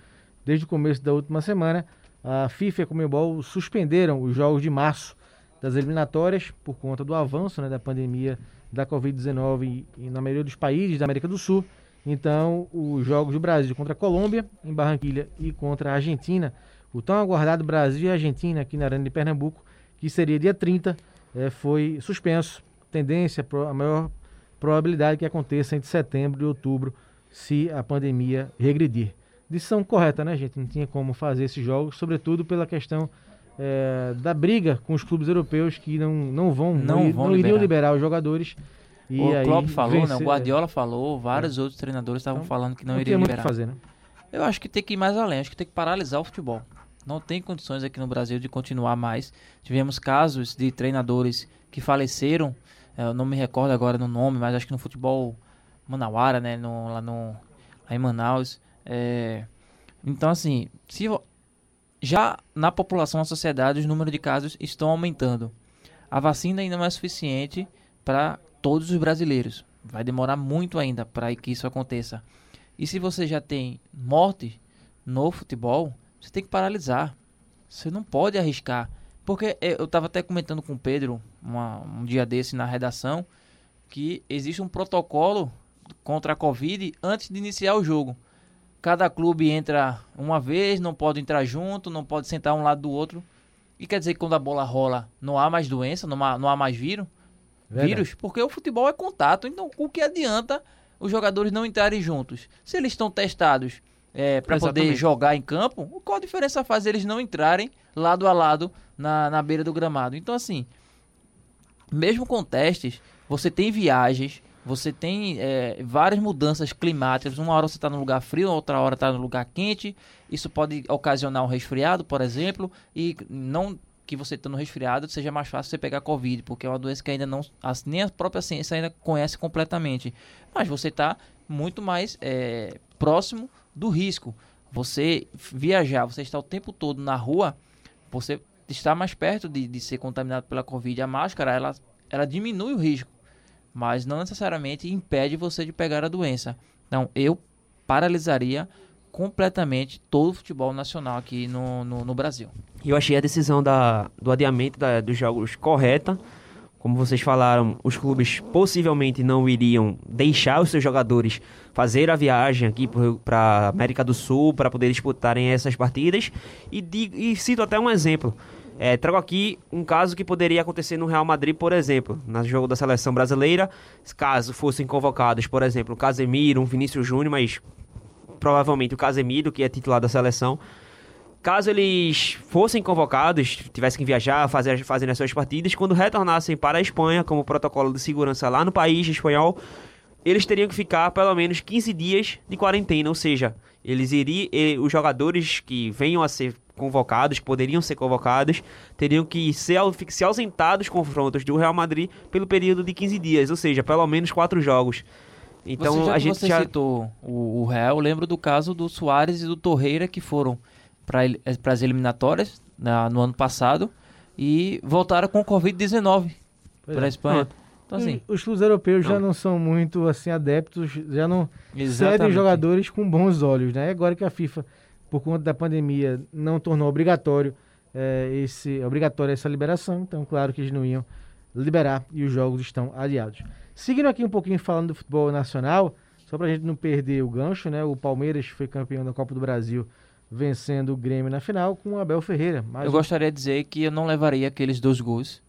desde o começo da última semana, a FIFA e a Comebol suspenderam os jogos de março das eliminatórias por conta do avanço né, da pandemia da Covid-19 na maioria dos países da América do Sul. Então, os jogos do Brasil contra a Colômbia, em Barranquilha, e contra a Argentina, o tão aguardado Brasil e Argentina aqui na Arena de Pernambuco, que seria dia 30, é, foi suspenso. Tendência, a maior probabilidade que aconteça entre setembro e outubro, se a pandemia regredir. Decisão correta, né, gente? Não tinha como fazer esses jogos, sobretudo pela questão é, da briga com os clubes europeus que não, não vão, não, não, vão não iriam liberar os jogadores. E o Klopp falou, vencer, né? O Guardiola é. falou, vários é. outros treinadores estavam então, falando que não, não iriam liberar. fazer, né? Eu acho que tem que ir mais além, acho que tem que paralisar o futebol. Não tem condições aqui no Brasil de continuar mais. Tivemos casos de treinadores que faleceram, é, eu não me recordo agora do nome, mas acho que no futebol manauara, né, no, lá, no, lá em Manaus. É, então, assim, se já na população, na sociedade, os números de casos estão aumentando. A vacina ainda não é suficiente para todos os brasileiros. Vai demorar muito ainda para que isso aconteça. E se você já tem morte no futebol, você tem que paralisar. Você não pode arriscar. Porque eu estava até comentando com o Pedro uma, um dia desse na redação que existe um protocolo contra a Covid antes de iniciar o jogo. Cada clube entra uma vez, não pode entrar junto, não pode sentar um lado do outro. E quer dizer que quando a bola rola, não há mais doença, não há, não há mais vírus, vírus, porque o futebol é contato. Então, o que adianta os jogadores não entrarem juntos? Se eles estão testados é, para poder jogar em campo, qual a diferença faz eles não entrarem lado a lado na, na beira do gramado? Então, assim, mesmo com testes, você tem viagens, você tem é, várias mudanças climáticas. Uma hora você está no lugar frio, outra hora está no lugar quente. Isso pode ocasionar um resfriado, por exemplo, e não que você estando resfriado seja mais fácil você pegar Covid, porque é uma doença que ainda não, nem a própria ciência ainda conhece completamente. Mas você está muito mais é, próximo do risco. Você viajar, você está o tempo todo na rua, você está mais perto de, de ser contaminado pela Covid. A máscara, ela, ela diminui o risco, mas não necessariamente impede você de pegar a doença. Então, eu paralisaria completamente todo o futebol nacional aqui no, no, no Brasil. Eu achei a decisão da, do adiamento da, dos jogos correta. Como vocês falaram, os clubes possivelmente não iriam deixar os seus jogadores fazer a viagem aqui para América do Sul para poder disputarem essas partidas. E, e cito até um exemplo. É, trago aqui um caso que poderia acontecer no Real Madrid, por exemplo, no jogo da seleção brasileira. Caso fossem convocados, por exemplo, o Casemiro, um Vinícius Júnior, mas provavelmente o Casemiro, que é titular da seleção, caso eles fossem convocados, tivessem que viajar, fazer, fazendo as suas partidas, quando retornassem para a Espanha, como protocolo de segurança lá no país espanhol, eles teriam que ficar pelo menos 15 dias de quarentena, ou seja, eles iriam, os jogadores que venham a ser convocados, que poderiam ser convocados, teriam que ser, se ausentar dos confrontos do Real Madrid pelo período de 15 dias, ou seja, pelo menos quatro jogos. Então você, a gente você já citou o, o Real, eu lembro do caso do Soares e do Torreira que foram para eh, as eliminatórias na, no ano passado e voltaram com Covid-19 para a é. Espanha. Então, assim, os clubes europeus não. já não são muito assim adeptos, já não Exatamente. cedem jogadores com bons olhos, né? Agora que a FIFA, por conta da pandemia, não tornou obrigatório é, esse obrigatória essa liberação, então claro que eles não iam liberar e os jogos estão adiados. Seguindo aqui um pouquinho falando do futebol nacional, só para a gente não perder o gancho, né? O Palmeiras foi campeão da Copa do Brasil vencendo o Grêmio na final com o Abel Ferreira. eu um... gostaria de dizer que eu não levaria aqueles dois gols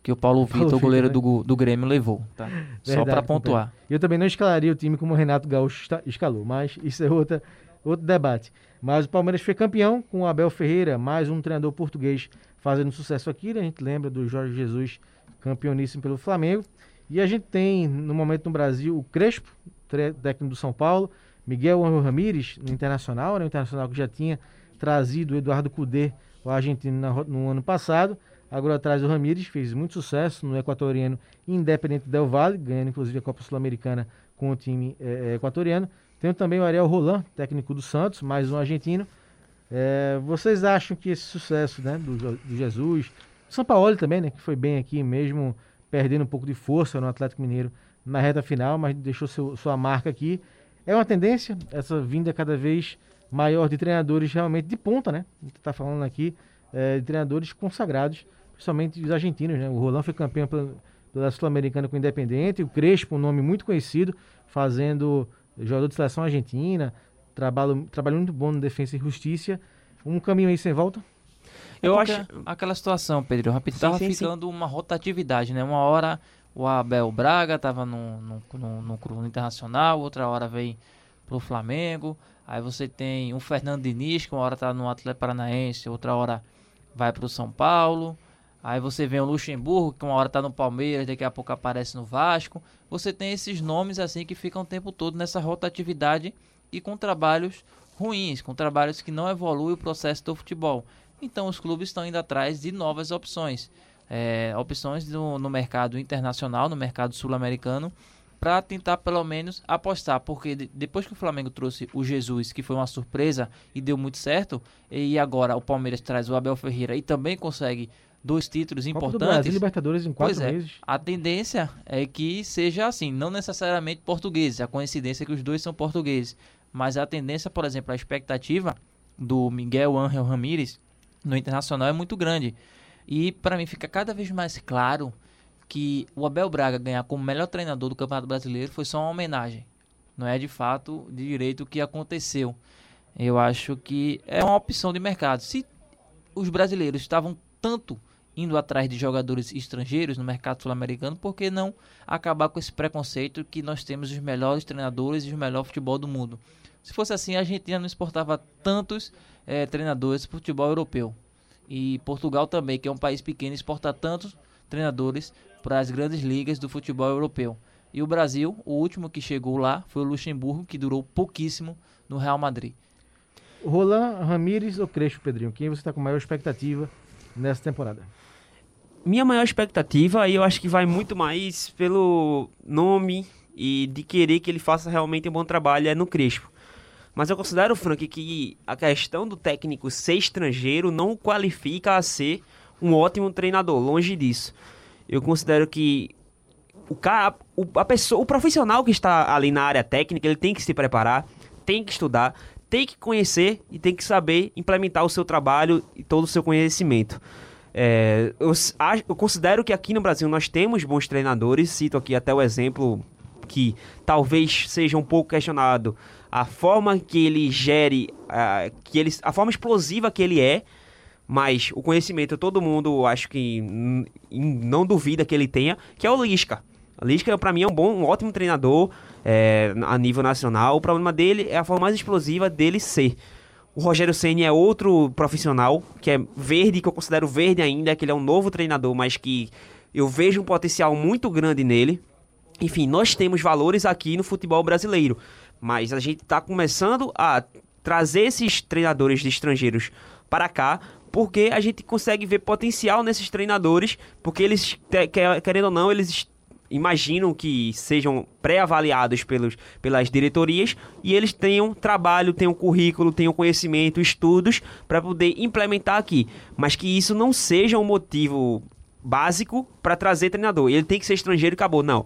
que o Paulo Vitor, Vitor, o goleiro né? do, do Grêmio, levou. Tá? Só Verdade, para pontuar. Eu também não escalaria o time como o Renato Gaúcho escalou, mas isso é outra, outro debate. Mas o Palmeiras foi campeão com o Abel Ferreira, mais um treinador português fazendo sucesso aqui. né? A gente lembra do Jorge Jesus, campeoníssimo pelo Flamengo. E a gente tem, no momento no Brasil, o Crespo, técnico do São Paulo, Miguel Ángel Ramírez, no Internacional, né? o Internacional que já tinha trazido o Eduardo Cudê, o argentino, no ano passado. Agora traz o Ramírez, fez muito sucesso no equatoriano Independente Del Valle, ganhando inclusive a Copa Sul-Americana com o time eh, equatoriano. Tem também o Ariel Roland, técnico do Santos, mais um argentino. Eh, vocês acham que esse sucesso né, do, do Jesus, o São Paulo também, né, que foi bem aqui mesmo, perdendo um pouco de força no Atlético Mineiro na reta final, mas deixou seu- sua marca aqui. É uma tendência, essa vinda cada vez maior de treinadores realmente de ponta, né? A gente está falando aqui eh, de treinadores consagrados, principalmente os argentinos, né? O Roland foi campeão pela, pela Sul-Americana com o Independente, o Crespo, um nome muito conhecido, fazendo jogador de seleção argentina, trabalho, trabalho muito bom no Defesa e Justiça. Um caminho aí sem volta. Eu Porque acho. Aquela situação, Pedro, rapidinho, Sim, tava sim, sim. ficando uma rotatividade, né? Uma hora o Abel Braga tava no, no, no, no, no Internacional, outra hora vem pro Flamengo. Aí você tem um Fernando Diniz, que uma hora tá no Atlético Paranaense, outra hora vai pro São Paulo. Aí você vem o Luxemburgo, que uma hora tá no Palmeiras, daqui a pouco aparece no Vasco. Você tem esses nomes assim que ficam o tempo todo nessa rotatividade e com trabalhos ruins, com trabalhos que não evoluem o processo do futebol. Então os clubes estão indo atrás de novas opções. É, opções no, no mercado internacional, no mercado sul-americano, para tentar pelo menos apostar, porque de- depois que o Flamengo trouxe o Jesus, que foi uma surpresa e deu muito certo, e agora o Palmeiras traz o Abel Ferreira e também consegue dois títulos Copa importantes. Brasil, Libertadores em quatro Pois é, meses. a tendência é que seja assim, não necessariamente portugueses, a coincidência é que os dois são portugueses, mas a tendência, por exemplo, a expectativa do Miguel Ángel Ramírez no Internacional é muito grande. E para mim fica cada vez mais claro que o Abel Braga ganhar como melhor treinador do Campeonato Brasileiro foi só uma homenagem. Não é de fato de direito o que aconteceu. Eu acho que é uma opção de mercado. Se os brasileiros estavam tanto indo atrás de jogadores estrangeiros no mercado sul-americano, por que não acabar com esse preconceito que nós temos os melhores treinadores e o melhor futebol do mundo? Se fosse assim, a Argentina não exportava tantos eh, treinadores para futebol europeu. E Portugal também, que é um país pequeno, exporta tantos treinadores para as grandes ligas do futebol europeu. E o Brasil, o último que chegou lá foi o Luxemburgo, que durou pouquíssimo no Real Madrid. Roland, Ramírez ou Crespo, Pedrinho? Quem você está com maior expectativa nessa temporada? Minha maior expectativa, aí eu acho que vai muito mais pelo nome e de querer que ele faça realmente um bom trabalho é no Crespo. Mas eu considero, Frank, que a questão do técnico ser estrangeiro não o qualifica a ser um ótimo treinador, longe disso. Eu considero que o cara, o, a pessoa, o profissional que está ali na área técnica, ele tem que se preparar, tem que estudar, tem que conhecer e tem que saber implementar o seu trabalho e todo o seu conhecimento. É, eu, eu considero que aqui no Brasil nós temos bons treinadores, cito aqui até o exemplo que talvez seja um pouco questionado a forma que ele gere, a, que ele, a forma explosiva que ele é, mas o conhecimento todo mundo acho que não duvida que ele tenha, que é o Lisca. O Lisca para mim é um bom, um ótimo treinador é, a nível nacional. O problema dele é a forma mais explosiva dele ser. O Rogério Ceni é outro profissional que é verde, que eu considero verde ainda, que ele é um novo treinador, mas que eu vejo um potencial muito grande nele. Enfim, nós temos valores aqui no futebol brasileiro, mas a gente está começando a trazer esses treinadores de estrangeiros para cá, porque a gente consegue ver potencial nesses treinadores, porque eles, querendo ou não, eles imaginam que sejam pré-avaliados pelas diretorias e eles tenham trabalho, tenham currículo, tenham conhecimento, estudos para poder implementar aqui. Mas que isso não seja um motivo básico para trazer treinador. Ele tem que ser estrangeiro e acabou. Não.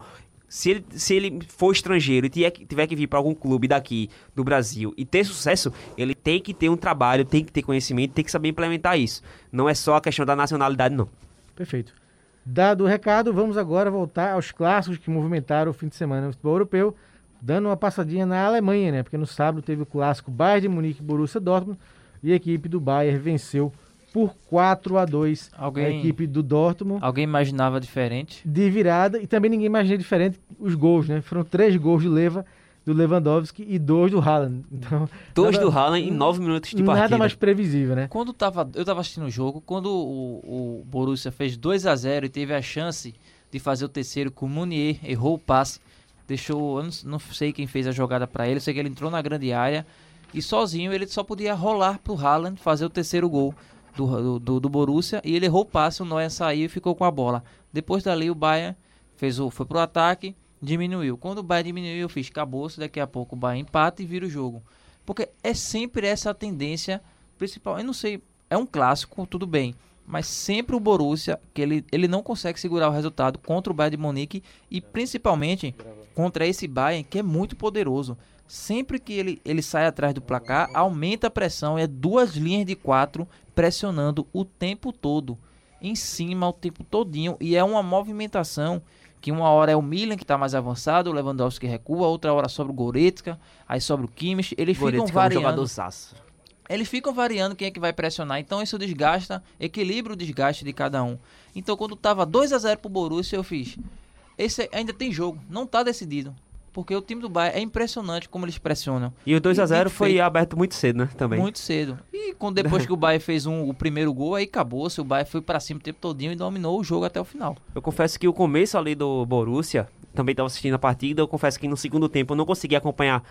Se ele, se ele for estrangeiro e tiver que, tiver que vir para algum clube daqui do Brasil e ter sucesso, ele tem que ter um trabalho, tem que ter conhecimento, tem que saber implementar isso. Não é só a questão da nacionalidade, não. Perfeito. Dado o recado, vamos agora voltar aos clássicos que movimentaram o fim de semana no futebol europeu, dando uma passadinha na Alemanha, né? Porque no sábado teve o clássico Bayern de Munique Borussia Dortmund e a equipe do Bayern venceu por 4 a 2 Alguém- a equipe do Dortmund Alguém imaginava diferente? de virada e também ninguém imaginava diferente os gols, né? Foram três gols do Leva, do Lewandowski e dois do Haaland. Então, Dois nada- do Haaland em nove minutos de nada partida. mais previsível, né? Quando tava, eu tava assistindo o jogo, quando o, o Borussia fez 2 a 0 e teve a chance de fazer o terceiro com o Munier, errou o passe, deixou, eu não, não sei quem fez a jogada pra ele, eu sei que ele entrou na grande área e sozinho ele só podia rolar pro Haaland fazer o terceiro gol do, do, do, do Borussia e ele errou o passe, o Neuer saiu e ficou com a bola. Depois dali o Bayern fez o, foi pro ataque, diminuiu. Quando o Bayern diminuiu, eu fiz acabou-se, daqui a pouco o Bayern empata e vira o jogo. Porque é sempre essa tendência principal. Eu não sei, é um clássico, tudo bem. Mas sempre o Borussia, que ele, ele não consegue segurar o resultado contra o Bayern de Munique e principalmente contra esse Bayern que é muito poderoso. Sempre que ele, ele sai atrás do placar, aumenta a pressão. É duas linhas de quatro pressionando o tempo todo. Em cima o tempo todinho. E é uma movimentação que uma hora é o Milan que está mais avançado, o Lewandowski recua, outra hora sobre o Goretzka, aí sobre o Kimmich. Eles ficam Goretzka é um variando. jogadorzaço. Eles ficam variando quem é que vai pressionar, então isso desgasta, equilibra o desgaste de cada um. Então quando tava 2 a 0 pro Borussia, eu fiz. Esse ainda tem jogo, não tá decidido. Porque o time do Bayern é impressionante como eles pressionam. E o 2x0 Dito foi feito. aberto muito cedo, né? Também. Muito cedo. E quando depois que o Bayern fez um, o primeiro gol, aí acabou. Se o Bayern foi pra cima o tempo todinho e dominou o jogo até o final. Eu confesso que o começo ali do Borussia, também estava assistindo a partida, eu confesso que no segundo tempo eu não consegui acompanhar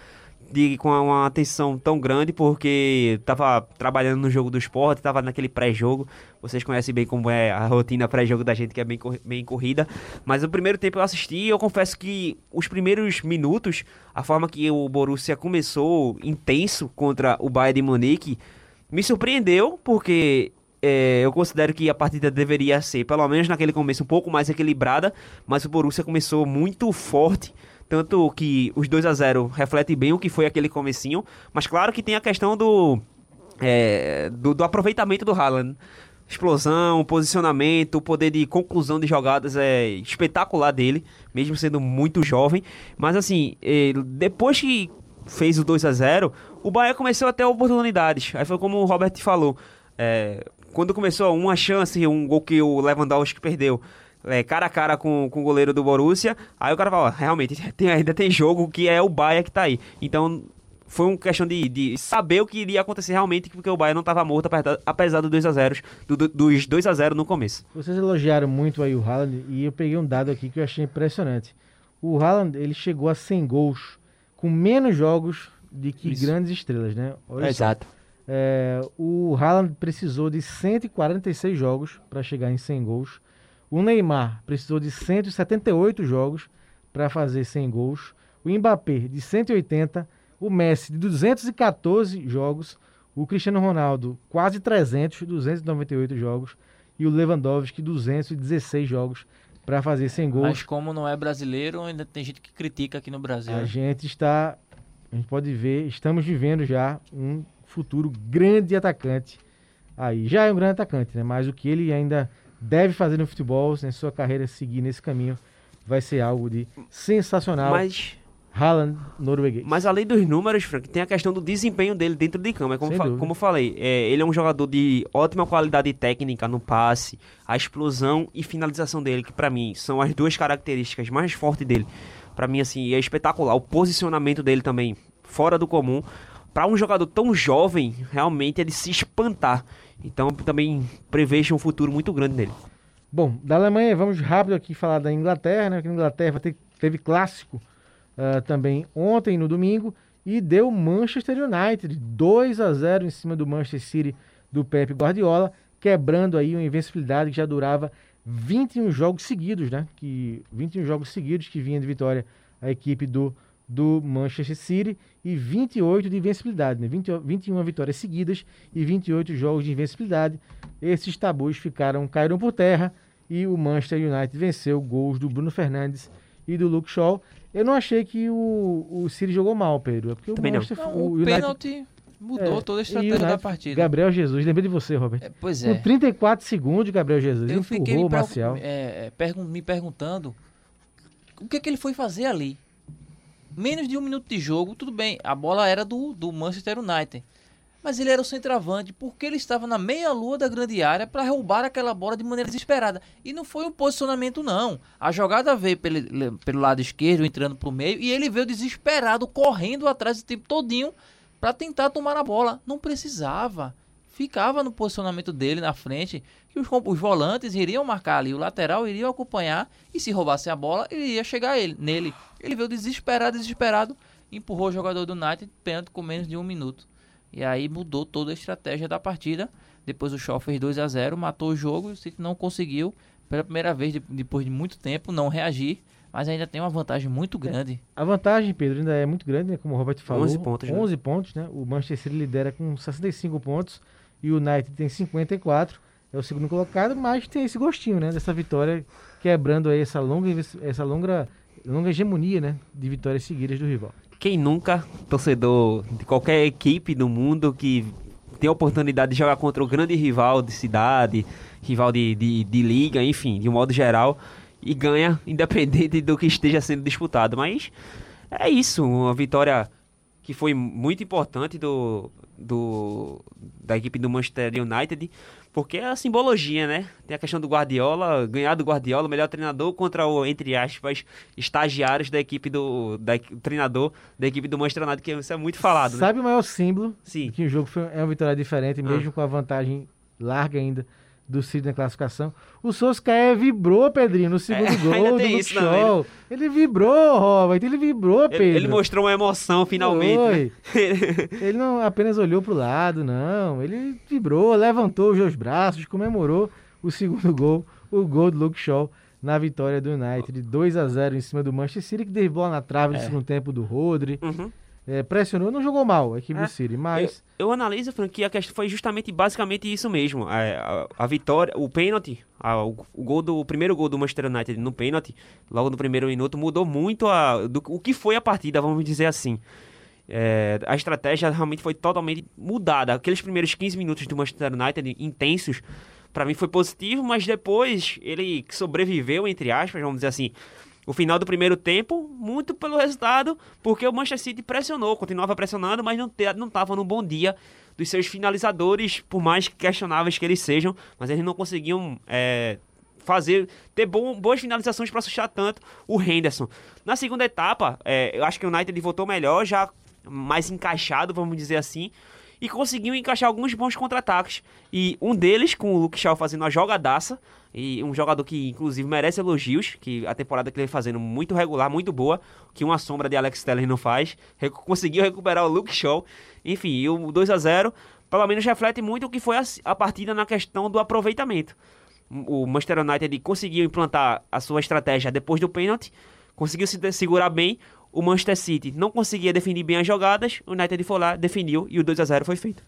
de, com uma atenção tão grande, porque estava trabalhando no jogo do esporte, estava naquele pré-jogo. Vocês conhecem bem como é a rotina pré-jogo da gente, que é bem, bem corrida. Mas o primeiro tempo eu assisti e eu confesso que os primeiros minutos, a forma que o Borussia começou intenso contra o Bayern de Munique, me surpreendeu, porque é, eu considero que a partida deveria ser, pelo menos naquele começo, um pouco mais equilibrada, mas o Borussia começou muito forte, tanto que os 2 a 0 refletem bem o que foi aquele comecinho, mas claro que tem a questão do, é, do, do aproveitamento do Haaland. Explosão, posicionamento, o poder de conclusão de jogadas é espetacular dele, mesmo sendo muito jovem. Mas assim, eh, depois que fez o 2 a 0 o Bahia começou a ter oportunidades. Aí foi como o Robert falou. é, quando começou uma chance, um gol que o Lewandowski perdeu, é, cara a cara com, com o goleiro do Borussia, aí o cara fala, ó, realmente, tem- ainda tem jogo que é o Bahia que tá aí. Então, foi uma questão de, de saber o que iria acontecer realmente, porque o Bahia não estava morto, apesar- do 2 a 0 do, do- dos 2 a 0 no começo. Vocês elogiaram muito aí o Haaland e eu peguei um dado aqui que eu achei impressionante. O Haaland, ele chegou a 100 gols com menos jogos de que Isso. grandes estrelas, né? Olha só. É, o Haaland precisou de 146 jogos para chegar em 100 gols. O Neymar precisou de 178 jogos para fazer 100 gols. O Mbappé de 180. O Messi de 214 jogos. O Cristiano Ronaldo quase 300, 298 jogos. E o Lewandowski 216 jogos para fazer 100 gols. Mas como não é brasileiro, ainda tem gente que critica aqui no Brasil. A gente está, a gente pode ver, estamos vivendo já um futuro grande atacante aí. Já é um grande atacante, né? Mas o que ele ainda deve fazer no futebol, na sua carreira seguir nesse caminho, vai ser algo de sensacional. Mas Haaland, norueguês. Mas além dos números, Frank, tem a questão do desempenho dele dentro de campo. É como, fa- dúvida. como eu falei, é, ele é um jogador de ótima qualidade técnica no passe, a explosão e finalização dele, que pra mim são as duas características mais fortes dele. Pra mim, assim, é espetacular. O posicionamento dele também, fora do comum. Pra um jogador tão jovem, realmente é de se espantar. Então, também prevejo um futuro muito grande nele. Bom, da Alemanha, vamos rápido aqui falar da Inglaterra, né? Que a Inglaterra ter- teve clássico ah, também ontem, no domingo, e deu Manchester United 2 a 0 em cima do Manchester City do Pep Guardiola, quebrando aí uma invencibilidade que já durava 21 jogos seguidos, né? Que 21 jogos seguidos que vinha de vitória a equipe do do Manchester City e 28 de invencibilidade, né? 20, 21 vitórias seguidas e 28 jogos de invencibilidade. Esses tabus ficaram caíram por terra e o Manchester United venceu gols do Bruno Fernandes e do Luke Shaw. Eu não achei que o, o City jogou mal, Pedro, é porque Também o. Manchester Não, o o United pênalti mudou é, toda a estratégia da United- partida. Gabriel Jesus, lembrei de você, Robert. É, pois Com é. 34 segundos, Gabriel Jesus Eu fiquei empurrou me, o Marcial. é, é, pergun- me perguntando o que, que ele foi fazer ali. Menos de um minuto de jogo, tudo bem. A bola era do, do Manchester United. Mas ele era o centroavante porque ele estava na meia-lua da grande área para roubar aquela bola de maneira desesperada. E não foi um posicionamento, não. A jogada veio pelo, pelo lado esquerdo, entrando para o meio, e ele veio desesperado, correndo atrás o tempo todinho para tentar tomar a bola. Não precisava. Ficava no posicionamento dele na frente, que os, os volantes iriam marcar ali, o lateral iria acompanhar, e se roubasse a bola, ele ia chegar ele, nele. Ele veio desesperado, desesperado, empurrou o jogador do United, pênalti com menos de um minuto. E aí mudou toda a estratégia da partida. Depois o Shaw fez 2 a 0 matou o jogo e o City não conseguiu, pela primeira vez, depois de muito tempo, não reagir. Mas ainda tem uma vantagem muito grande. A vantagem, Pedro, ainda é muito grande, né? como o Robert falou. 11 pontos. 11 né? pontos, né? O Manchester City lidera com 65 pontos e o United tem 54. É o segundo colocado, mas tem esse gostinho, né? Dessa vitória, quebrando aí essa longa, essa longa, longa hegemonia, né? De vitórias seguidas do rival. Quem nunca, torcedor de qualquer equipe do mundo que tem a oportunidade de jogar contra o grande rival de cidade, rival de, de, de liga, enfim, de um modo geral, e ganha, independente do que esteja sendo disputado. Mas é isso, uma vitória que foi muito importante do, do, da equipe do Manchester United, porque é a simbologia, né? Tem a questão do Guardiola, ganhar do Guardiola, melhor treinador, contra o, entre aspas, estagiários da equipe do, da, treinador da equipe do Manchester United, que isso é muito falado, Sabe né? o maior símbolo Sim. que o jogo foi, é uma vitória diferente, mesmo ah. com a vantagem larga ainda do Cid na classificação. O Soscaé vibrou, Pedrinho, no segundo é, gol do isso. Não, ele... ele... vibrou, Robert, ele vibrou, Pedro. Ele, ele mostrou uma emoção finalmente. Né? ele não apenas olhou pro lado, não. Ele vibrou, levantou os braços, comemorou o segundo gol, o gol do Luke Shaw na vitória do United, 2 a 0 em cima do Manchester City, que derrubou na trave é. no segundo tempo do Rodri. Uhum é, pressionou, não jogou mal a equipe é, do City, mas... Eu, eu analiso, Frank, que a questão foi justamente, basicamente isso mesmo. A, a, a vitória, o pênalti, o, o, gol do, o primeiro gol do Manchester United no pênalti, logo no primeiro minuto, mudou muito a, do, o que foi a partida, vamos dizer assim. É, a estratégia realmente foi totalmente mudada. Aqueles primeiros 15 minutos do Manchester United intensos, para mim foi positivo, mas depois ele sobreviveu, entre aspas, vamos dizer assim o final do primeiro tempo, muito pelo resultado, porque o Manchester City pressionou, continuava pressionando, mas não estava no bom dia dos seus finalizadores, por mais questionáveis que eles sejam, mas eles não conseguiam é, fazer, ter bom, boas finalizações para assustar tanto o Henderson. Na segunda etapa, é, eu acho que o United voltou melhor, já mais encaixado, vamos dizer assim, e conseguiu encaixar alguns bons contra-ataques. E um deles, com o Luke Shaw fazendo uma jogadaça, e um jogador que inclusive merece elogios, que a temporada que ele vem fazendo muito regular, muito boa, que uma sombra de Alex Teller não faz, conseguiu recuperar o Luke Shaw. Enfim, o 2 a 0 pelo menos reflete muito o que foi a, a partida na questão do aproveitamento. O Manchester United conseguiu implantar a sua estratégia depois do pênalti, conseguiu se segurar bem, o Manchester City não conseguia definir bem as jogadas, o United foi lá, definiu e o 2 a 0 foi feito.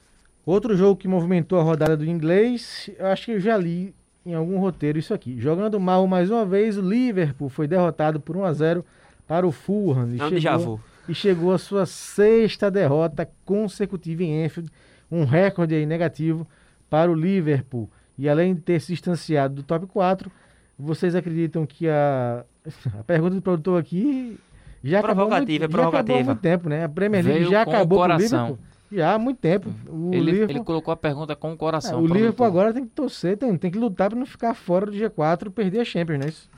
Outro jogo que movimentou a rodada do inglês, eu acho que eu já li em algum roteiro isso aqui. Jogando mal mais uma vez, o Liverpool foi derrotado por 1 a 0 para o Fulham e, Não, chegou, e chegou a sua sexta derrota consecutiva em Enfield, um recorde aí negativo para o Liverpool. E além de ter se distanciado do top 4, vocês acreditam que a a pergunta do produtor aqui já provocativa, acabou, é provocativa. Já acabou muito tempo, né? A Premier League Veio já acabou com o Liverpool. Já há muito tempo. O ele, Liverpool... ele colocou a pergunta com o coração. É, o Liverpool agora tem que torcer, tem, tem que lutar para não ficar fora do G4 e perder a Champions, não é isso?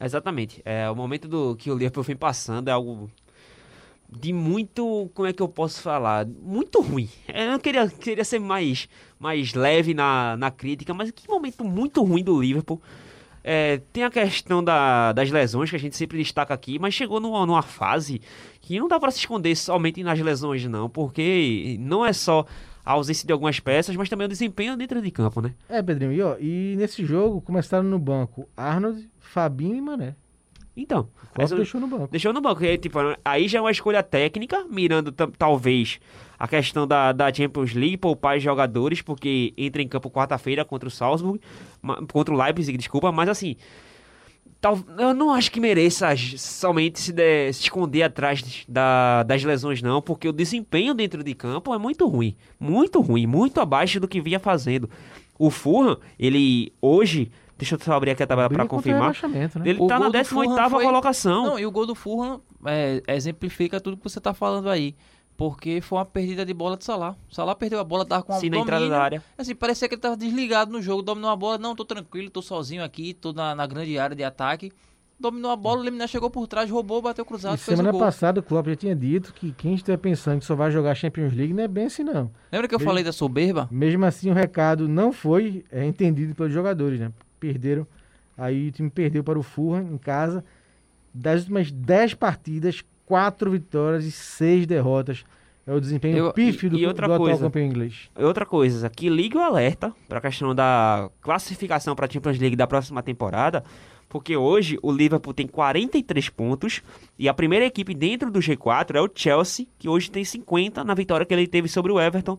Exatamente. É, o momento do que o Liverpool vem passando é algo de muito, como é que eu posso falar? Muito ruim. Eu não queria, queria ser mais, mais leve na, na crítica, mas que momento muito ruim do Liverpool. É, tem a questão da, das lesões que a gente sempre destaca aqui, mas chegou numa, numa fase que não dá para se esconder somente nas lesões, não, porque não é só a ausência de algumas peças, mas também o desempenho dentro de campo, né? É, Pedrinho, e, ó, e nesse jogo começaram no banco Arnold, Fabinho e Mané. Então, essa, deixou no banco. Deixou no banco. Aí, tipo, aí já é uma escolha técnica, mirando talvez a questão da, da Champions League, poupar os jogadores, porque entra em campo quarta-feira contra o Salzburg, contra o Leipzig, desculpa, mas assim, tal, eu não acho que mereça somente se, de, se esconder atrás da, das lesões, não, porque o desempenho dentro de campo é muito ruim, muito ruim, muito abaixo do que vinha fazendo. O Fulham, ele hoje Deixa eu só abrir aqui a tabela para confirmar. Né? Ele está na 18 foi... colocação. Não, e o gol do Fulham é, exemplifica tudo que você está falando aí. porque foi uma perdida de bola de Salah. Salah perdeu a bola, tava com um Sim, na domínio. entrada da área. Assim, parecia que ele tava desligado no jogo, dominou a bola, não, tô tranquilo, tô sozinho aqui, tô na, na grande área de ataque. Dominou a bola, o Leminar chegou por trás, roubou, bateu cruzado, E fez semana o gol. passada o Klopp já tinha dito que quem estiver pensando que só vai jogar Champions League não é bem assim não. Lembra que eu falei da soberba? Mesmo assim o recado não foi é, entendido pelos jogadores, né? Perderam, aí o time perdeu para o Fulham em casa. Das últimas 10 partidas, 4 vitórias e 6 derrotas. É o desempenho Eu- pífio do, e- outra do atual coisa. campeão inglês. Outra coisa, aqui liga o alerta para a questão da classificação para a Champions League da próxima temporada, porque hoje o Liverpool tem 43 pontos e a primeira equipe dentro do G4 é o Chelsea, que hoje tem 50 na vitória que ele teve sobre o Everton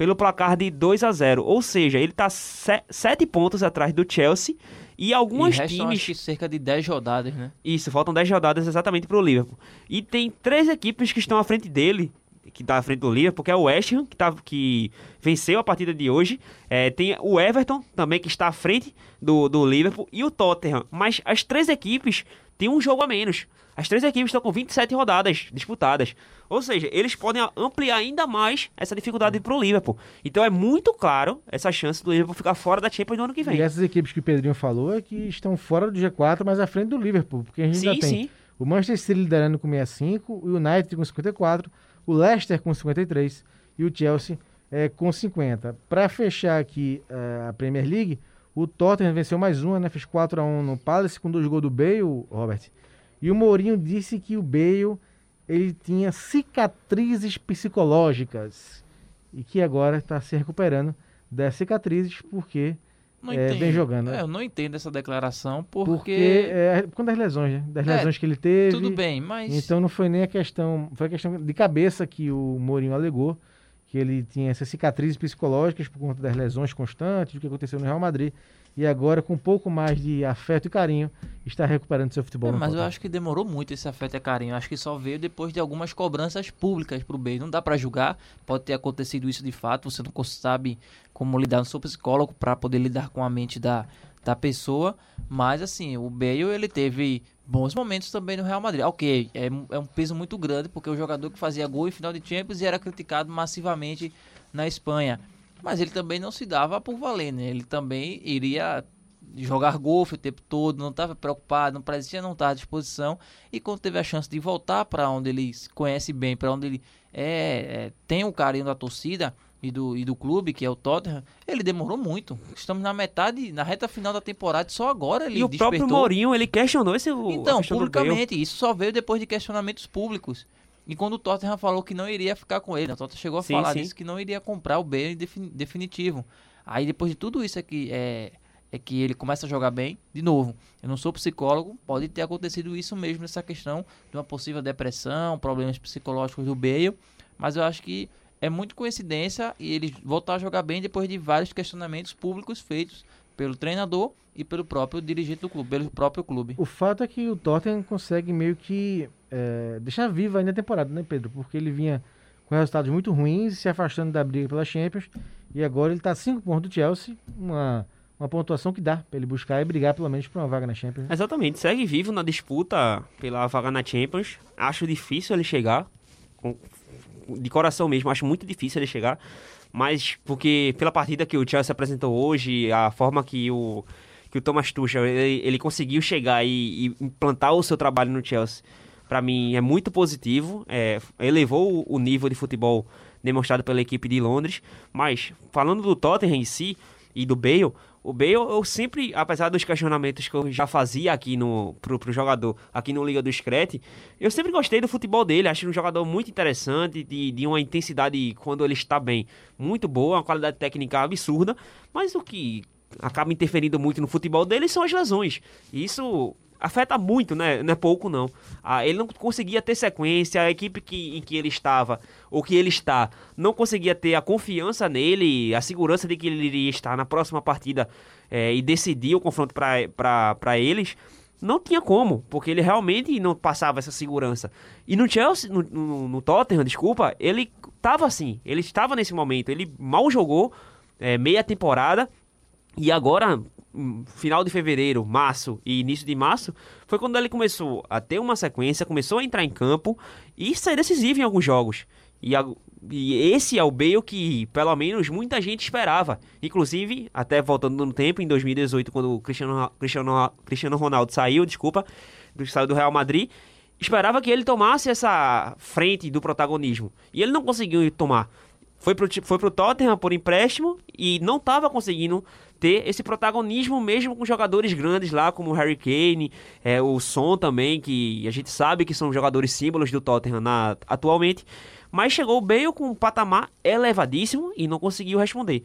pelo placar de 2 a 0. Ou seja, ele está 7 pontos atrás do Chelsea e alguns e times acho cerca de 10 rodadas, né? isso, faltam 10 rodadas exatamente pro Liverpool. E tem três equipes que estão à frente dele, que tá à frente do Liverpool, que é o West Ham, que, tá, que venceu a partida de hoje. É, tem o Everton, também, que está à frente do, do Liverpool, e o Tottenham. Mas as três equipes têm um jogo a menos. As três equipes estão com 27 rodadas disputadas. Ou seja, eles podem ampliar ainda mais essa dificuldade pro Liverpool. Então é muito claro essa chance do Liverpool ficar fora da Champions no ano que vem. E essas equipes que o Pedrinho falou é que estão fora do G4, mas à frente do Liverpool. Porque a gente Sim, já tem sim. o Manchester City liderando com 65, o United com 54, o Leicester com 53 e o Chelsea é, com 50. Para fechar aqui eh, a Premier League, o Tottenham venceu mais uma, né? Fez 4 a 1 no Palace com dois gols do Bale, Robert. E o Mourinho disse que o Bale ele tinha cicatrizes psicológicas e que agora está se recuperando das cicatrizes porque Não É, vem jogando, né? É, eu não entendo essa declaração, porque... porque é por conta das lesões, né? Das É, lesões que ele teve. Tudo bem, mas... Então não foi nem a questão, foi a questão de cabeça que o Mourinho alegou, que ele tinha essas cicatrizes psicológicas por conta das lesões constantes, do que aconteceu no Real Madrid, e agora com um pouco mais de afeto e carinho está recuperando seu futebol. É, no mas eu acho que demorou muito esse afeto e carinho. Eu Acho que só veio depois de algumas cobranças públicas pro Bale. Não dá pra julgar, pode ter acontecido isso de fato. Você não sabe como lidar, não sou psicólogo pra poder lidar com a mente da, da pessoa. Mas assim, o Bale ele teve bons momentos também no Real Madrid. Ok, é, é um peso muito grande porque o jogador que fazia gol em final de Champions e era criticado massivamente na Espanha. Mas ele também não se dava por valer, né? Ele também iria jogar golfe o tempo todo, não estava preocupado, não parecia não estar à disposição. E quando teve a chance de voltar para onde ele conhece bem, para onde ele é, é, tem o carinho da torcida e do, e do clube, que é o Tottenham, ele demorou muito. Estamos na metade, na reta final da temporada, e só agora ele E o despertou. próprio Mourinho, ele questionou esse Então, publicamente, isso só veio depois de questionamentos públicos. E quando o Tottenham falou que não iria ficar com ele, o Tottenham chegou a Sim, falar sim. disso, que não iria comprar o Bale definitivo. Aí depois de tudo isso é que, é, é que ele começa a jogar bem, de novo. Eu não sou psicólogo, pode ter acontecido isso mesmo nessa questão de uma possível depressão, problemas psicológicos do Bale, mas eu acho que é muito coincidência e ele voltar a jogar bem depois de vários questionamentos públicos feitos pelo treinador e pelo próprio dirigente do clube, pelo próprio clube. O fato é que o Tottenham consegue meio que é, deixar viva ainda a temporada, né, Pedro? Porque ele vinha com resultados muito ruins, se afastando da briga pela Champions, e agora ele está a 5 pontos do Chelsea, uma, uma pontuação que dá para ele buscar e brigar pelo menos por uma vaga na Champions. né? Exatamente, segue vivo na disputa pela vaga na Champions. Acho difícil ele chegar. De coração mesmo, acho muito difícil ele chegar. Mas porque pela partida que o Chelsea apresentou hoje, a forma que o, que o Thomas Tuchel ele, ele conseguiu chegar e, e implantar o seu trabalho no Chelsea, para mim é muito positivo. É, elevou o, o nível de futebol demonstrado pela equipe de Londres. Mas falando do Tottenham em si e do Bale, o Bale, eu sempre, apesar dos questionamentos que eu já fazia aqui no, pro, pro jogador, aqui no Liga do Screte, eu sempre gostei do futebol dele. Acho um jogador muito interessante, de, de uma intensidade, quando ele está bem, muito boa, uma qualidade técnica absurda. Mas o que acaba interferindo muito no futebol dele são as lesões. Isso afeta muito, né? Não é pouco, não. Ah, ele não conseguia ter sequência, a equipe que, em que ele estava, ou que ele está, não conseguia ter a confiança nele, a segurança de que ele iria estar na próxima partida eh, e decidir o confronto para eles. Não tinha como, porque ele realmente não passava essa segurança. E no Chelsea, no, no, no Tottenham, desculpa, ele estava assim, ele estava nesse momento, ele mal jogou eh, meia temporada, e agora, final de fevereiro, março e início de março, foi quando ele começou a ter uma sequência, começou a entrar em campo e ser decisivo em alguns jogos. E, a- e esse é o Bale que, pelo menos, muita gente esperava. Inclusive, até voltando no tempo, em 2018, quando o Cristiano, Cristiano, Cristiano Ronaldo saiu, desculpa, saiu do Real Madrid, esperava que ele tomasse essa frente do protagonismo. E ele não conseguiu tomar. Foi pro, foi pro Tottenham por empréstimo e não estava conseguindo ter esse protagonismo mesmo com jogadores grandes lá, como o Harry Kane, é, o Son também, que a gente sabe que são jogadores símbolos do Tottenham na- atualmente. Mas chegou o Bale com um patamar elevadíssimo e não conseguiu responder.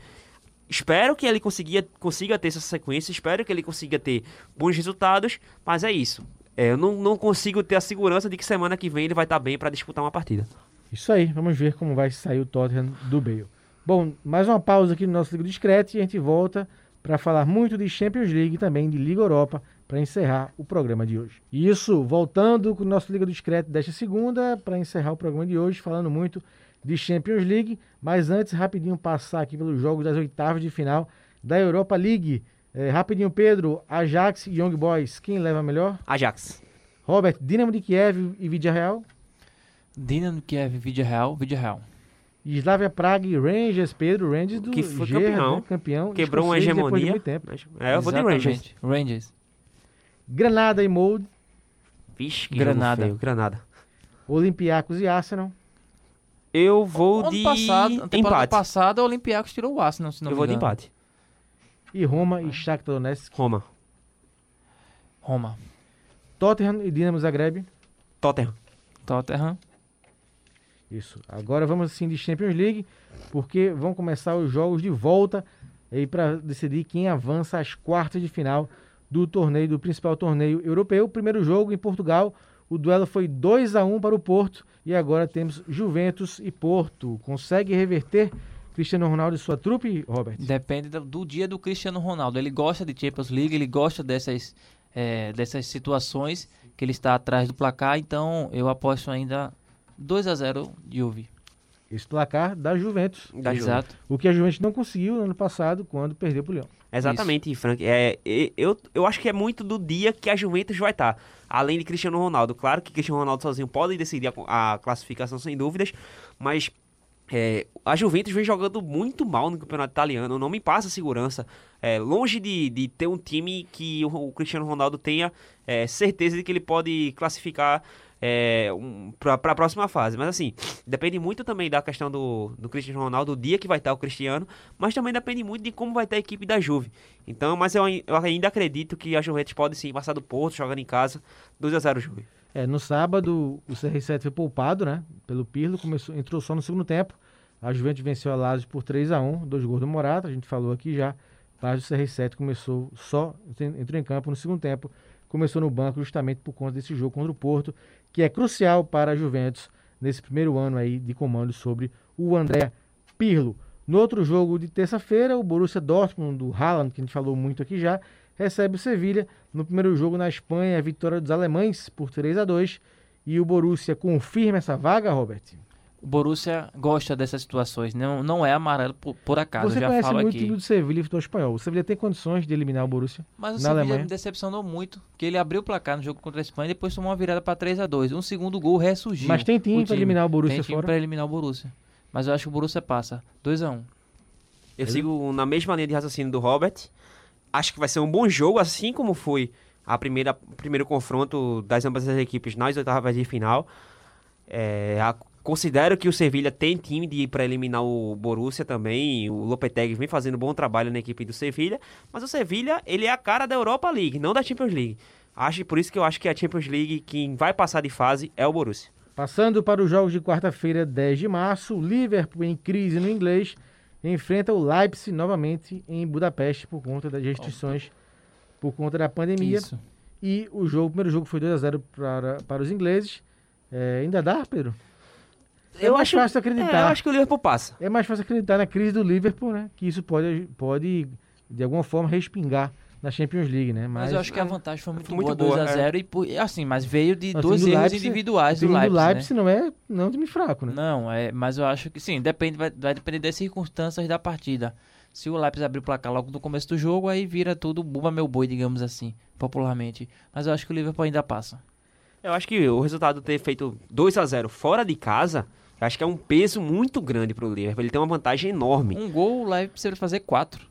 Espero que ele consiga, consiga ter essa sequência, espero que ele consiga ter bons resultados, mas é isso. É, eu não, não consigo ter a segurança de que semana que vem ele vai estar bem para disputar uma partida. Isso aí, vamos ver como vai sair o Tottenham do Bale. Bom, mais uma pausa aqui no nosso Liga Discreto e a gente volta para falar muito de Champions League e também de Liga Europa para encerrar o programa de hoje. E Isso, voltando com o nosso Liga Discreto desta segunda para encerrar o programa de hoje, falando muito de Champions League, mas antes rapidinho passar aqui pelos jogos das oitavas de final da Europa League. É, rapidinho, Pedro, Ajax e Young Boys, quem leva melhor? Ajax. Robert, Dinamo de Kiev e Vidia Real? Dinamo Kiev, vídeo real, vídeo real. Slavia Praga e Rangers, Pedro, Rangers do Que foi campeão. né? campeão Quebrou uma depois de hegemonia. muito tempo. É, eu vou de Rangers. Rangers. Granada e Molde, Vixe, que Granada. Granada. Olympiacos e Arsenal. Eu vou ano de passado, empate. passada, o Olympiacos tirou o Arsenal, se não Eu vou de empate. E Roma e Shakhtar Donetsk. Roma. Roma. Tottenham e Dinamo Zagreb. Tottenham. Tottenham. Isso. Agora vamos assim de Champions League, porque vão começar os jogos de volta aí para decidir quem avança às quartas de final do torneio do principal torneio europeu. Primeiro jogo em Portugal, o duelo foi 2 a 1 para o Porto e agora temos Juventus e Porto. Consegue reverter Cristiano Ronaldo e sua trupe, Robert? Depende do, do dia do Cristiano Ronaldo. Ele gosta de Champions League, ele gosta dessas, é, dessas situações que ele está atrás do placar, então eu aposto ainda 2 a 0 Juve. Esse placar da Juventus. Da. Exato. O que a Juventus não conseguiu no ano passado quando perdeu para o Leão. Exatamente, Frank. É, eu, eu acho que é muito do dia que a Juventus vai estar. Além de Cristiano Ronaldo. Claro que Cristiano Ronaldo sozinho pode decidir a, a classificação sem dúvidas, mas é, a Juventus vem jogando muito mal no campeonato italiano. Não me passa segurança. É, longe de, de ter um time que o, o Cristiano Ronaldo tenha é, certeza de que ele pode classificar é, um, para a próxima fase. Mas assim, depende muito também da questão do, do Cristiano Ronaldo, do dia que vai estar o Cristiano, mas também depende muito de como vai estar a equipe da Juve. Então, mas eu, eu ainda acredito que a Juventus pode sim passar do Porto, jogando em casa, 2 a 0 Juve. É, no sábado, o CR7 foi poupado, né? Pelo Pirlo, começou, entrou só no segundo tempo. A Juventus venceu a Lazio por 3 a 1 dois gols do Morata, a gente falou aqui já. Mas o CR7 começou só, entrou em campo no segundo tempo, começou no banco justamente por conta desse jogo contra o Porto, que é crucial para a Juventus nesse primeiro ano aí de comando sobre o André Pirlo. No outro jogo de terça-feira, o Borussia Dortmund, do Haaland, que a gente falou muito aqui já, recebe o Sevilha no primeiro jogo na Espanha, a vitória dos alemães por 3 a 2 E o Borussia confirma essa vaga, Robert? O Borussia gosta dessas situações, não, não é amarelo por, por acaso, Você eu já conhece falo muito o aqui. time do Sevilha e futebol espanhol. O Sevilha tem condições de eliminar o Borussia? Mas o na Sevilla Alemanha. me decepcionou muito, porque ele abriu o placar no jogo contra a Espanha e depois tomou uma virada para 3 a 2 Um segundo gol ressurgiu. Mas tem time o para eliminar o Borussia Tem time fora? para eliminar o Borussia. Mas eu acho que o Borussia passa. 2 a 1 Eu sigo na mesma linha de raciocínio do Robert. Acho que vai ser um bom jogo, assim como foi a primeira primeiro confronto das ambas as equipes nas oitavas de final. É, a- considero que o Sevilha tem time de para eliminar o Borussia também. O Lopetegui vem fazendo bom trabalho na equipe do Sevilha, mas o Sevilha ele é a cara da Europa League, não da Champions League. Acho por isso que eu acho que a Champions League quem vai passar de fase é o Borussia. Passando para os jogos de quarta-feira, 10 de março, Liverpool em crise no inglês enfrenta o Leipzig novamente em Budapeste por conta das restrições por conta da pandemia. Isso. E o jogo, o primeiro jogo foi 2 a 0 para, para os ingleses. É, ainda dá, Pedro? É mais fácil acreditar. É, eu acho que o Liverpool passa. É mais fácil acreditar na crise do Liverpool, né? Que isso pode, pode de alguma forma, respingar na Champions League, né? Mas, eu acho que a vantagem foi muito, Foi muito boa, 2 boa, a é. 0 e assim, mas veio de Mas o dois do erros Leipzig- individuais o do Leipzig, né? Leipzig não é não é um time fraco, né? Não, é, mas eu acho que sim, depende, vai, vai depender das circunstâncias da partida. Se o Leipzig abrir o placar logo no começo do jogo, aí vira tudo buba meu boi, digamos assim, popularmente. Mas eu acho que o Liverpool ainda passa. Eu acho que o resultado ter feito 2 a 0 fora de casa Eu acho que é um peso muito grande pro Liverpool. Ele tem uma vantagem enorme. Um gol, o Leipzig precisa fazer quatro.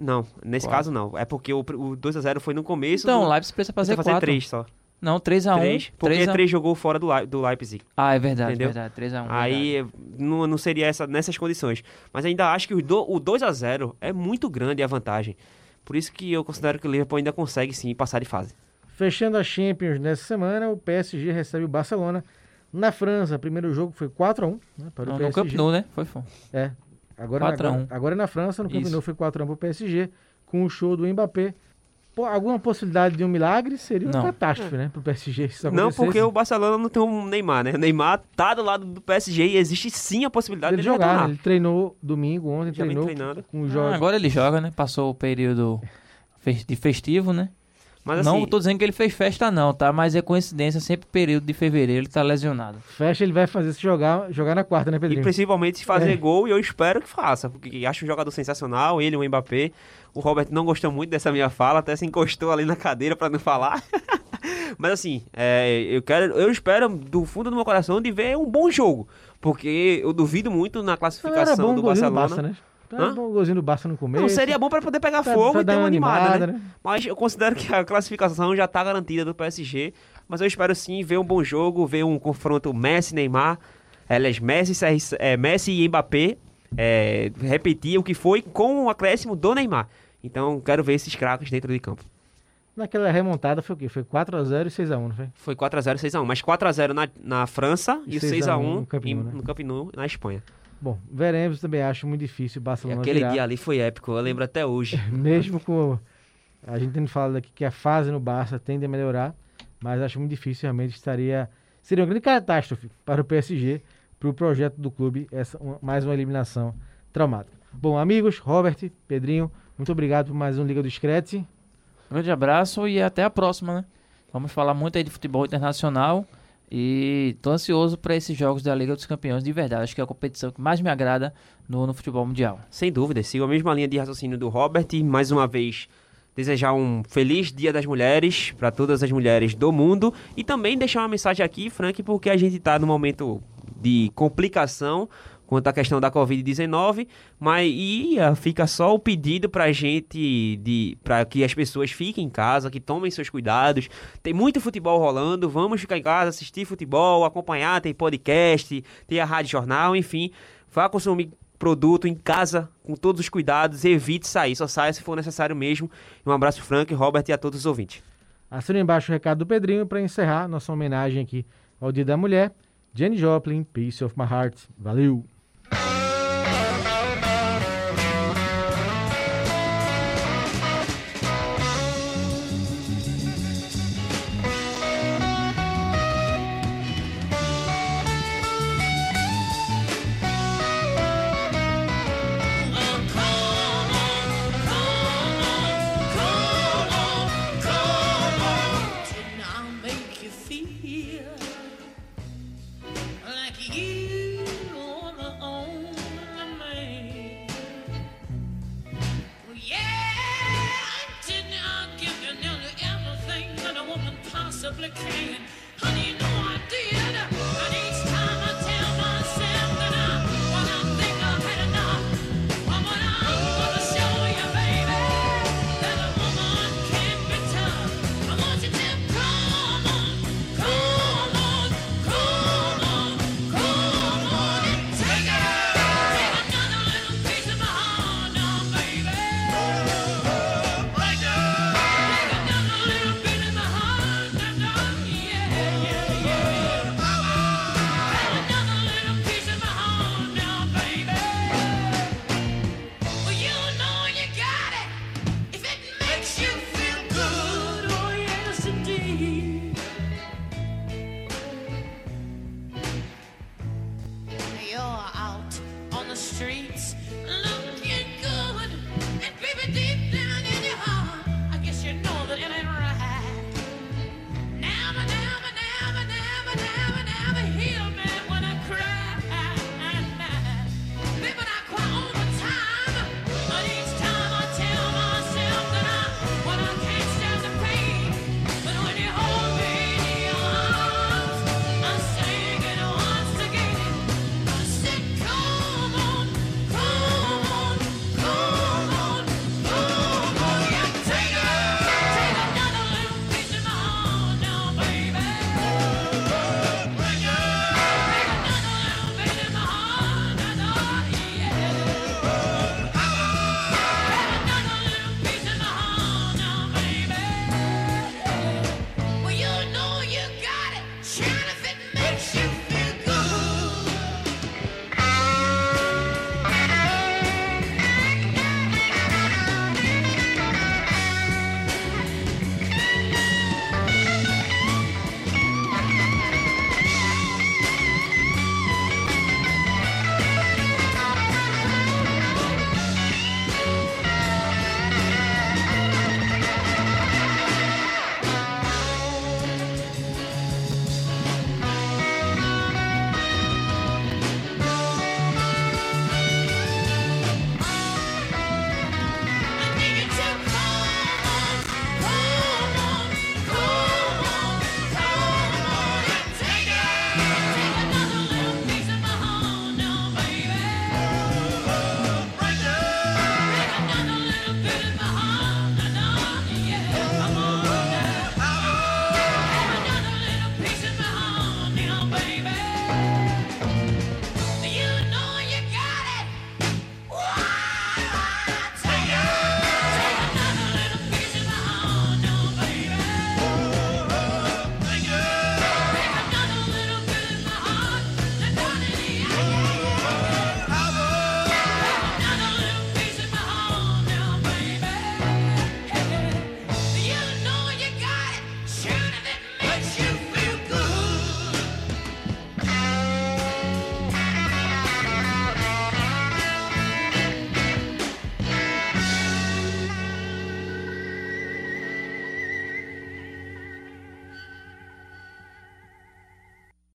Não, nesse Quatro. caso não. É porque o, o 2x0 foi no começo. Então, do... o Leipzig precisa fazer Precisa fazer quatro. 3 só. Não, 3x1. 3, porque 3 a... 3 jogou fora do, Lei- do Leipzig. Ah, é verdade, Entendeu? verdade. 3x1. Aí não, não seria essa, nessas condições. Mas ainda acho que o, do, o 2 a 0 é muito grande a vantagem. Por isso que eu considero que o Liverpool ainda consegue sim passar de fase. Fechando a Champions nessa semana, o PSG recebe o Barcelona na França. Primeiro jogo foi 4x1 né, para o No, PSG. no Camp Nou, né? Foi, foi. É. Agora, 4 a 1. agora, na França, no Camp Isso. Nou foi 4x1 para o PSG, com o show do Mbappé. Pô, alguma possibilidade de um milagre seria uma Não. catástrofe, né, para o PSG. se isso Não, porque o Barcelona não tem um Neymar, né? O Neymar tá do lado do PSG e existe sim a possibilidade ele dele jogar, retornar. ele treinou domingo, ontem Já treinou treinando. com os Ah, jogos. agora ele joga, né? Passou o período de festivo, né? Mas não assim, tô dizendo que ele fez festa não, tá? Mas é coincidência, sempre período de fevereiro ele tá lesionado. Fecha, ele vai fazer se jogar, jogar na quarta, né, e Pedrinho? principalmente se fazer É. gol, e eu espero que faça, porque acho um jogador sensacional, ele, o Mbappé. O Robert não gostou muito dessa minha fala, até se encostou ali na cadeira pra não falar. Mas assim, é, eu quero, eu espero do fundo do meu coração de ver um bom jogo, porque eu duvido muito na Não, era classificação do Barcelona. Barça, né? Era Hã? o golzinho do Barça no começo. Não, seria bom pra poder pegar pra- fogo pra e dar ter uma animada, animada, né? né? Mas eu considero que a classificação já tá garantida do PSG. Mas eu espero sim ver um bom jogo, ver um confronto Messi-Neymar, aliás, Messi, é, Messi e Mbappé, é, repetir o que foi com o acréscimo do Neymar. Então quero ver esses craques dentro de campo. Naquela remontada foi o quê? Foi 4x0 e 6x1, não foi? Foi 4x0 6x1, mas 4x0 na, na França e, E o 6 a 1 6x1 no Camp Nou, né? na Espanha. Bom, veremos também, acho muito difícil o E Barcelona aquele virar. dia ali foi épico, eu lembro até hoje. Mesmo com a gente tendo falado aqui que a fase no Barça tende a melhorar, mas acho muito difícil realmente estaria seria uma grande catástrofe para o PSG, para o projeto do clube, essa uma- mais uma eliminação traumática. Bom, amigos, Robert, Pedrinho, muito obrigado por mais um Liga do Screte. Grande abraço e até a próxima, né? Vamos falar muito aí de futebol internacional e tô ansioso para esses jogos da Liga dos Campeões de verdade. Acho que é a competição que mais me agrada no, no futebol mundial. Sem dúvida, sigo a mesma linha de raciocínio do Robert e mais uma vez desejar um feliz Dia das Mulheres para todas as mulheres do mundo e também deixar uma mensagem aqui, Frank, porque a gente está no momento de complicação quanto à questão da Covid-19, mas ah, fica só o pedido pra gente de para que as pessoas fiquem em casa, que tomem seus cuidados. Tem muito futebol rolando, vamos ficar em casa, assistir futebol, acompanhar, tem podcast, tem a rádio jornal, enfim, vá consumir produto em casa com todos os cuidados, evite sair, só saia se for necessário mesmo. Um abraço Frank, Robert e a todos os ouvintes. Assina embaixo o recado do Pedrinho para encerrar nossa homenagem aqui ao Dia da Mulher. Jenny Joplin, Peace of My Heart. Valeu! Thank you.